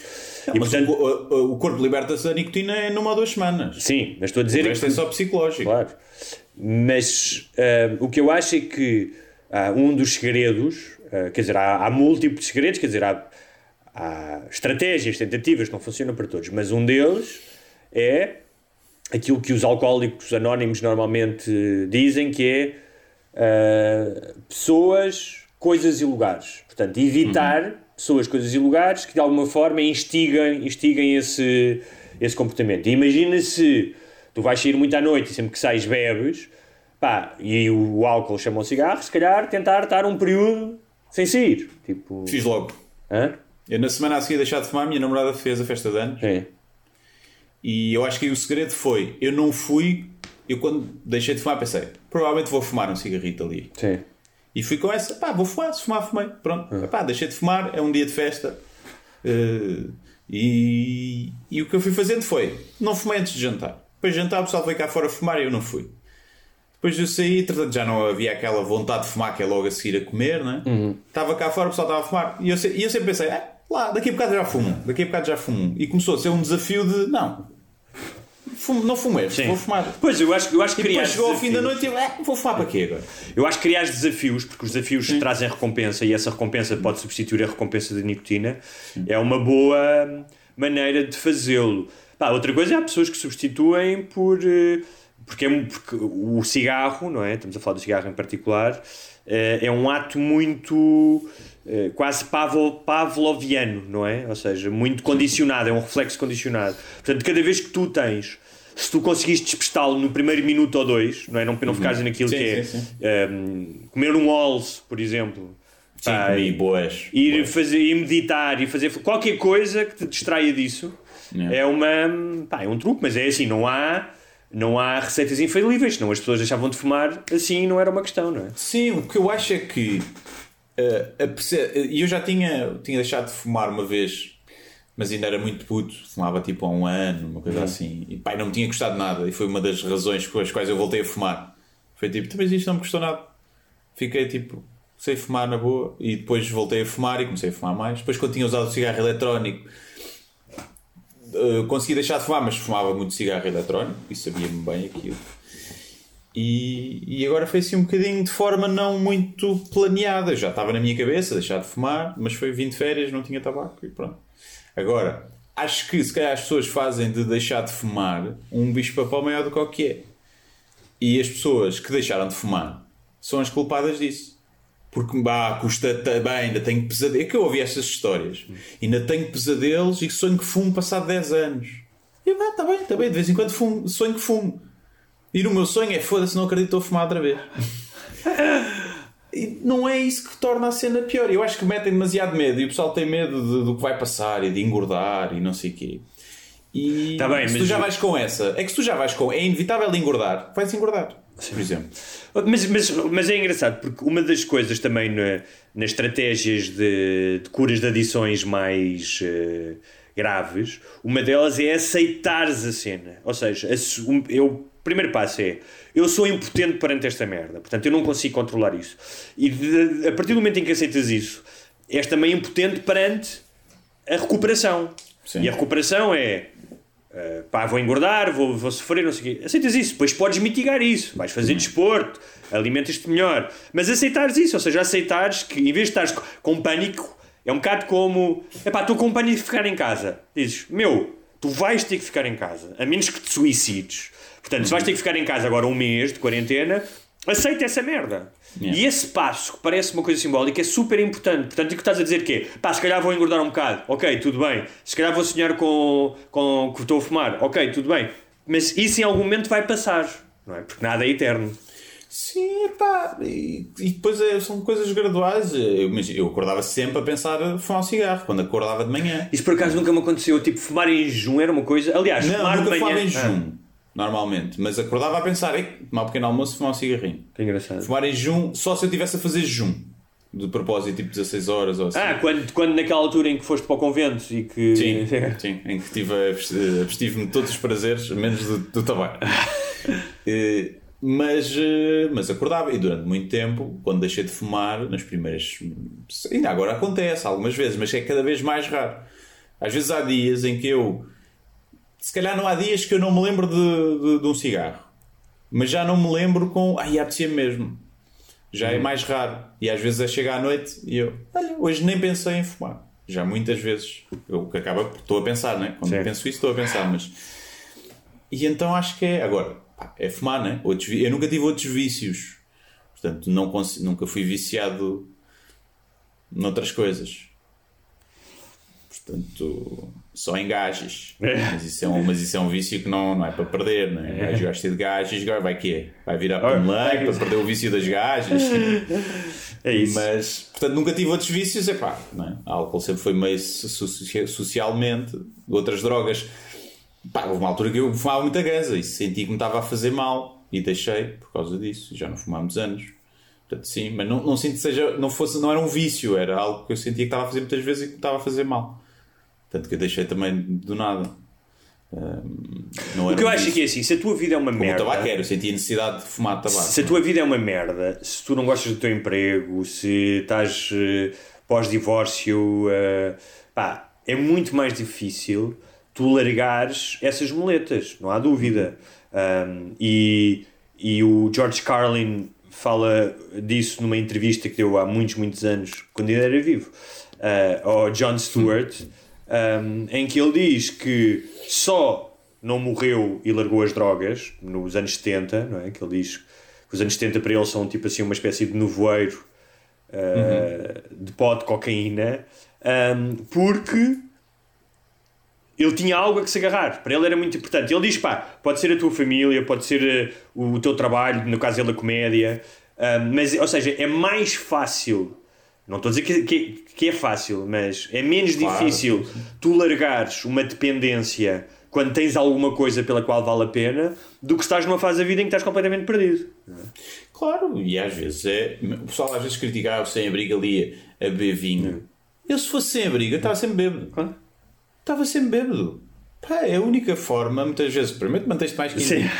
e Mas portanto, o, o- corpo liberta-se da nicotina em numa ou duas semanas. sim, mas estou a dizer resto é só psicológico. Claro. Mas ah, o que eu acho é que ah, um dos segredos, ah, quer dizer, há, há múltiplos segredos, quer dizer, há, há estratégias, tentativas que não funcionam para todos, mas um deles é aquilo que os alcoólicos anónimos normalmente dizem, que é ah, pessoas, coisas e lugares. Portanto, evitar pessoas, coisas e lugares que de alguma forma instiguem, instiguem esse, esse comportamento. E imagina se tu vais sair muito à noite e sempre que sais bebes, pá, e o, o álcool chama o cigarro, se calhar tentar estar um período sem sair. Tipo, Fiz logo. hã? Eu na semana a seguir deixar de fumar, minha namorada fez a festa de anos. É. E eu acho que o segredo foi: eu não fui. Eu quando deixei de fumar pensei, provavelmente vou fumar um cigarrito ali. Sim. E fui com essa, pá, vou fumar, se fumar, fumei. Pronto, pá, deixei de fumar, é um dia de festa. Eh, e, e o que eu fui fazendo foi: não fumei antes de jantar. Depois de jantar, o pessoal foi cá fora fumar e eu não fui. Depois de eu sair, entretanto, já não havia aquela vontade de fumar que é logo a seguir a comer, né? Estava cá fora, o pessoal estava a fumar. E eu, e eu sempre pensei: ah, lá, daqui a bocado já fumo, daqui a bocado já fumo. E começou a ser um desafio de: não, fumo, não Sim. vou fumar. Pois, eu acho, eu acho que criar depois chegou ao fim da noite e eu, ah, vou fumar para quê agora? Eu acho que criar desafios, porque os desafios trazem recompensa e essa recompensa pode substituir a recompensa da nicotina, é uma boa maneira de fazê-lo. Pá, outra coisa é há pessoas que substituem por. eh, Porque, é, porque o cigarro, não é? Estamos a falar do cigarro em particular, eh, é um ato muito. eh, quase pavlo- pavloviano, não é? Ou seja, muito condicionado, é um reflexo condicionado. Portanto, cada vez que tu tens. Se tu conseguires despestá-lo no primeiro minuto ou dois, não é? Não, não ficares naquilo Sim, que é sim, sim. um, comer um Halls, por exemplo. Sim, Pá, comi boas. ir boas. fazer ir meditar e fazer qualquer coisa que te distraia disso Yeah. é uma pá, é um truque, mas é assim, não há não há receitas infalíveis, senão as pessoas deixavam de fumar assim não era uma questão, não é? Sim, o que eu acho é que eh, perce- e eu já tinha, tinha deixado de fumar uma vez, mas ainda era muito puto, fumava tipo há um ano, uma coisa assim, e pai, não me tinha gostado nada, e foi uma das razões pelas quais eu voltei a fumar. Foi tipo, "Então, mas isto não me custou nada. Fiquei tipo, sei fumar na boa, e depois voltei a fumar e comecei a fumar mais. Depois, quando tinha usado o cigarro eletrónico, eh, consegui deixar de fumar, mas fumava muito cigarro eletrónico e sabia-me bem aquilo. E, e agora foi assim um bocadinho de forma não muito planeada. Já estava na minha cabeça deixar de fumar, mas foi vim de férias, não tinha tabaco e pronto. Agora, acho que se calhar as pessoas fazem de deixar de fumar um bicho-papão maior do que o que é. E as pessoas que deixaram de fumar são as culpadas disso. Porque, bah, custa ta- bem, ainda tenho pesadelos. É que eu ouvi estas histórias. Ainda tenho pesadelos e sonho que fumo passado 10 anos. E eu, ah, tá bem, tá bem, de vez em quando fumo, sonho que fumo. E no meu sonho é foda-se, não acredito estou a fumar outra vez. E não é isso que torna a cena pior. Eu acho que metem demasiado medo e o pessoal tem medo de- do que vai passar e de engordar e não sei o quê. E Tá bem, se tu já vais com essa, é que se tu já vais com é inevitável engordar, vais engordar, por exemplo. Mas, mas, mas é engraçado porque uma das coisas também na, nas estratégias de, de curas de adições mais eh, graves, uma delas é aceitares a cena. Ou seja, eu, primeiro passo é eu sou impotente perante esta merda, portanto eu não consigo controlar isso. E de- a partir do momento em que aceitas isso, és também impotente perante a recuperação. Sim. E a recuperação é Uh, pá, vou engordar, vou, vou sofrer, não sei o quê. Aceitas isso, depois podes mitigar isso. Vais fazer desporto, alimentas-te melhor. Mas aceitares isso, ou seja, aceitares que em vez de estares com pânico, é um bocado como: epá, estou com pânico de ficar em casa. Dizes, meu, tu vais ter que ficar em casa, a menos que te suicides. Portanto, se vais ter que ficar em casa agora um mês de quarentena, aceita essa merda. Yeah. E esse passo, que parece uma coisa simbólica, é super importante. Portanto, o que estás a dizer que é, pá, se calhar vou engordar um bocado, ok, tudo bem. Se calhar vou sonhar com, com que estou a fumar, ok, tudo bem. Mas isso em algum momento vai passar, não é? Porque nada é eterno. Sim, pá, e, e depois é- são coisas graduais. Eu, mas eu acordava sempre a pensar em fumar um cigarro quando acordava de manhã. Isso por acaso nunca me aconteceu. Tipo, fumar em jejum era uma coisa. Aliás, Não, fumar nunca de manhã. fumava em Ah. Normalmente. Mas acordava a pensar, "Ei, tomar um pequeno almoço e fumar um cigarrinho. Que engraçado. Fumar em jejum, só se eu estivesse a fazer jejum. De propósito, tipo 16 horas ou assim. Ah, quando, quando naquela altura em que foste para o convento e que. Sim, sim, em que tive abstive-me de todos os prazeres, menos do, do tabaco. Eh, mas, eh, mas acordava e durante muito tempo, quando deixei de fumar, nas primeiras. Ainda agora acontece algumas vezes, mas é cada vez mais raro. Às vezes há dias em que eu. Se calhar não há dias que eu não me lembro de, de, de um cigarro, mas já não me lembro com. Ai, apetecia mesmo. Já é mais raro. E às vezes é chegar à noite e eu. Olha, hoje nem pensei em fumar. Já muitas vezes. Eu que acaba. Estou a pensar, né? Quando Certo. penso isso, estou a pensar, mas. E então acho que é. Agora, é fumar, né? Outros eu nunca tive outros vícios. Portanto, não nunca fui viciado noutras coisas. Portanto, só em gajes. Mas isso é um, mas isso é um vício que não, não é para perder, né? O gajo gosta de agora vai quê? Vai virar para um leque para perder o vício das gajas. É isso. Mas, portanto, nunca tive outros vícios. Epá, não é? Álcool sempre foi meio so- so- socialmente. Outras drogas. Pá, houve uma altura que eu fumava muita ganza e senti que me estava a fazer mal e deixei por causa disso. Já não muitos anos. Portanto, sim, mas não, não sinto que seja, não, fosse, não era um vício, era algo que eu sentia que estava a fazer muitas vezes e que me estava a fazer mal. Tanto que eu deixei também do nada. Não O que eu um acho vício. que é assim, se a tua vida é uma Como merda. tabaco era, eu sentia necessidade de fumar tabaco. Se a tua vida é uma merda, se tu não gostas do teu emprego, se estás eh, pós-divórcio, eh, pá, é muito mais difícil tu largares essas muletas, não há dúvida. Um, e, e o George Carlin fala disso numa entrevista que deu há muitos, muitos anos, quando ele era vivo, eh, ao John Stewart, um, em que ele diz que só não morreu e largou as drogas nos anos 70, não é? Que ele diz que os anos 70 para ele são tipo assim uma espécie de nevoeiro uh, de pó de cocaína, um, porque ele tinha algo a que se agarrar. Para ele era muito importante. Ele diz: pá, pode ser a tua família, pode ser uh, o teu trabalho, no caso dele a comédia, mas, ou seja, é mais fácil. Não estou a dizer que, que, que é fácil, mas é menos Claro. difícil tu largares uma dependência quando tens alguma coisa pela qual vale a pena do que estás numa fase da vida em que estás completamente perdido. Claro, e às vezes é. O pessoal às vezes criticava sem abrigo ali a beber vinho. Eu, se fosse sem abrigo, estava sempre bêbado. Claro. Estava sempre bêbado. Pá, é a única forma, muitas vezes, primeiro mantens-te mais Sim. quentinho.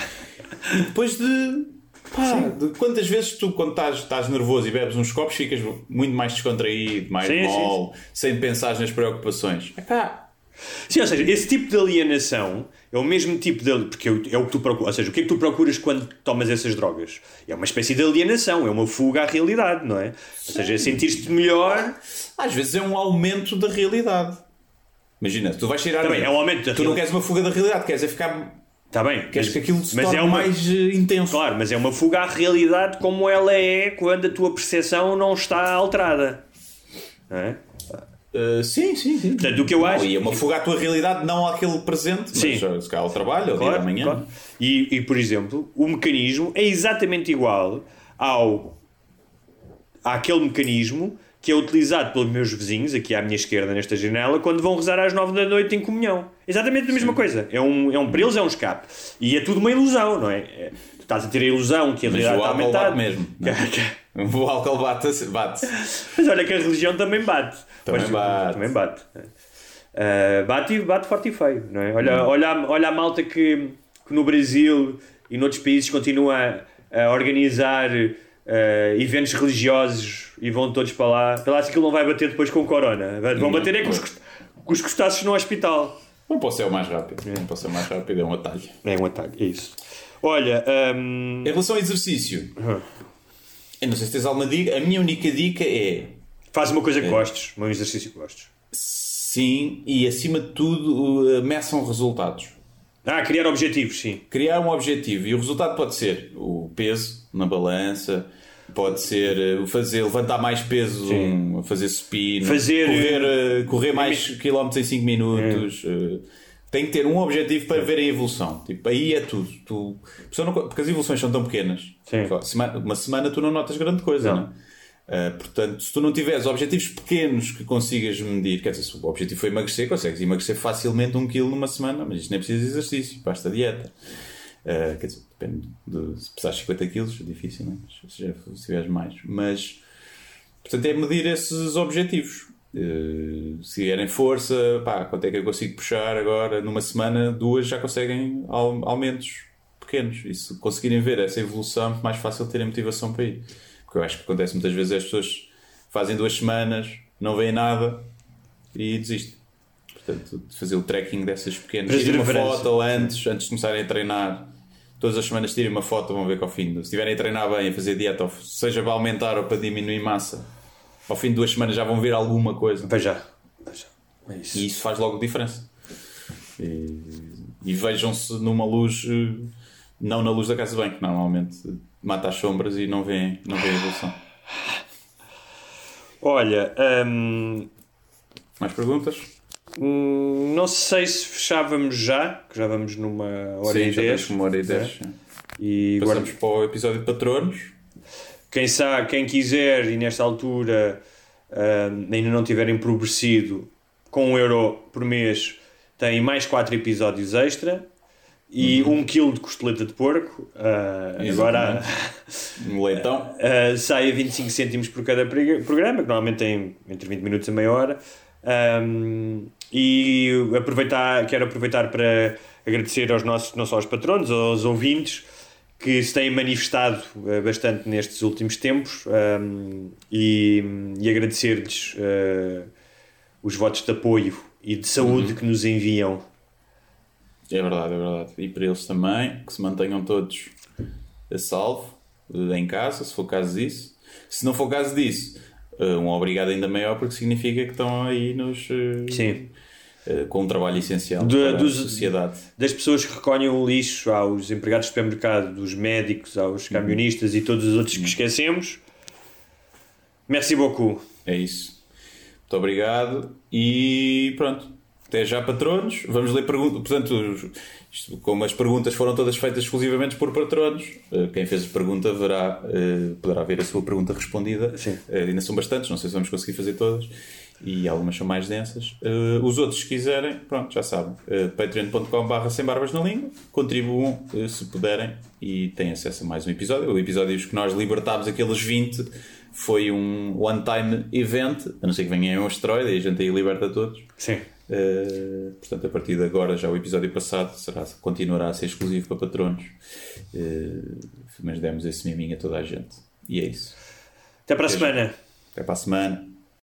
E depois de. Pá, de quantas vezes tu, quando estás, estás nervoso e bebes uns copos, ficas muito mais descontraído, mais Sim, sim, mole, sem pensar nas preocupações. Epá, Sim, ou seja, esse tipo de alienação é o mesmo tipo de. Porque é o que tu procuras. Ou seja, o que é que tu procuras quando tomas essas drogas? É uma espécie de alienação, é uma fuga à realidade, não é? Ou seja, é sentir-te melhor. às vezes é um aumento da realidade. Imagina, tu vais tirar. Também é um aumento da Tu não reali- queres uma fuga da realidade, queres é ficar. Está bem. Queres que aquilo se mas torne é uma, mais eh, intenso. Claro, mas é uma fuga à realidade como ela é quando a tua percepção não está alterada. Não é? Uh, sim, sim, sim. Portanto, o que eu Não, acho- E é uma fuga à tua realidade, não àquele presente, Sim. mas uh, se calhar ao trabalho, ao dia da manhã. claro. E, e, por exemplo, o mecanismo é exatamente igual ao àquele mecanismo que é utilizado pelos meus vizinhos, aqui à minha esquerda, nesta janela, quando vão rezar às nove da noite em comunhão. Exatamente a mesma coisa. É um, é um, para eles é um escape. E é tudo uma ilusão, não é? É- Tu estás a ter a ilusão que a realidade está aumentada. mesmo. é? O álcool bate. bate. Mas olha que a religião também bate. Também Mas- bate. Também bate. Uh, bate, bate forte e feio. Não é? olha, Hum. olha, a- olha a malta que, que no Brasil e noutros países continua a organizar uh, eventos religiosos e vão todos para lá. Para lá se aquilo não vai bater depois com o corona. Vão bater é com os, com os costaços no hospital. Não posso ser o mais rápido. Não posso ser o mais rápido, é um atalho. É um ataque, é isso. Olha, um, Em relação ao exercício, eu não sei se tens alguma dica. A minha única dica é faz uma coisa que gostes, um exercício que gostes. sim e acima de tudo uh, meçam resultados. Ah, criar objetivos, sim. criar um objetivo e o resultado pode ser o peso na balança, pode ser eh, fazer levantar mais peso, um, fazer supino, Fazer, correr, eh, eh, correr mais quilómetros em 5 minutos. eh, Tem que ter um objetivo para ver a evolução. Tipo, aí é tudo. Tu, não- porque as evoluções são tão pequenas. Sim. Semana- Uma semana tu não notas grande coisa, Não. é? Uh, portanto, se tu não tiveres objetivos pequenos que consigas medir, quer dizer, se o objetivo foi emagrecer, consegues emagrecer facilmente um quilo numa semana, mas isto nem precisa de exercício, basta dieta. Uh, quer dizer, depende de se pesares 50 kg, é difícil, né? se, já, se tiveres mais. Mas, portanto, é medir esses objetivos. Uh, se vierem força, pá, quanto é que eu consigo puxar agora? Numa semana, duas já conseguem aumentos pequenos. E se conseguirem ver essa evolução, é muito mais fácil terem motivação para ir. Porque eu acho que acontece muitas vezes as pessoas fazem duas semanas, não veem nada e desistem. Portanto, fazer o tracking dessas pequenas. Tirem uma foto antes, antes de começarem a treinar. Todas as semanas tirem uma foto, vão ver que ao fim, se estiverem a treinar bem, a fazer dieta, seja para aumentar ou para diminuir massa, ao fim de duas semanas já vão ver alguma coisa. Veja. Veja. É isso. E isso faz logo diferença. E, e vejam-se numa luz, eh, não na luz da casa bem, que normalmente mata as sombras e não vê, não vê a evolução. Olha, hum... mais perguntas? Hum, não sei se fechávamos já, que já vamos numa hora Sim, e dez. uma hora e dez. É. E Passamos agora... para o episódio de patronos. Quem, sabe, quem quiser e nesta altura um, ainda não tiver empobrecido, com um euro por mês tem mais quatro episódios extra e uhum. um quilo de costeleta de porco. Uh, agora um leitão uh, sai a 25 cêntimos por cada programa, que normalmente tem entre 20 minutos e meia hora. Um, e aproveitar, quero aproveitar para agradecer aos nossos, não só aos patronos, aos ouvintes que se têm manifestado uh, bastante nestes últimos tempos um, e, e agradecer-lhes uh, os votos de apoio e de saúde uhum. que nos enviam. É verdade, é verdade. E para eles também, que se mantenham todos a salvo, em casa, se for caso disso. Se não for caso disso, um obrigado ainda maior porque significa que estão aí nos. Sim eh, com um trabalho essencial de, para dos, a sociedade. Das pessoas que recolhem o lixo, aos empregados de supermercado, dos médicos, aos uhum. camionistas uhum. e todos os outros que uhum. esquecemos. Merci beaucoup. É isso. Muito obrigado e pronto. Até já, patronos. Vamos ler perguntas. Portanto, isto, como as perguntas foram todas feitas exclusivamente por patronos, eh, quem fez a pergunta verá, eh, poderá ver a sua pergunta respondida. Sim. Ainda são bastantes, não sei se vamos conseguir fazer todas e algumas são mais densas. Uh, os outros, se quiserem, pronto, já sabem. Uh, patreon.com.br sem barbas na língua. Contribuam uh, se puderem e têm acesso a mais um episódio. O episódio que nós libertámos, aqueles 20, foi um one-time event, a não ser que venha um asteroide e a gente aí liberta todos. Sim. Uh, portanto, a partir de agora, já o episódio passado será, continuará a ser exclusivo para patronos. Mas demos esse miminho a toda a gente. E é isso. Até para a semana. Até para a semana.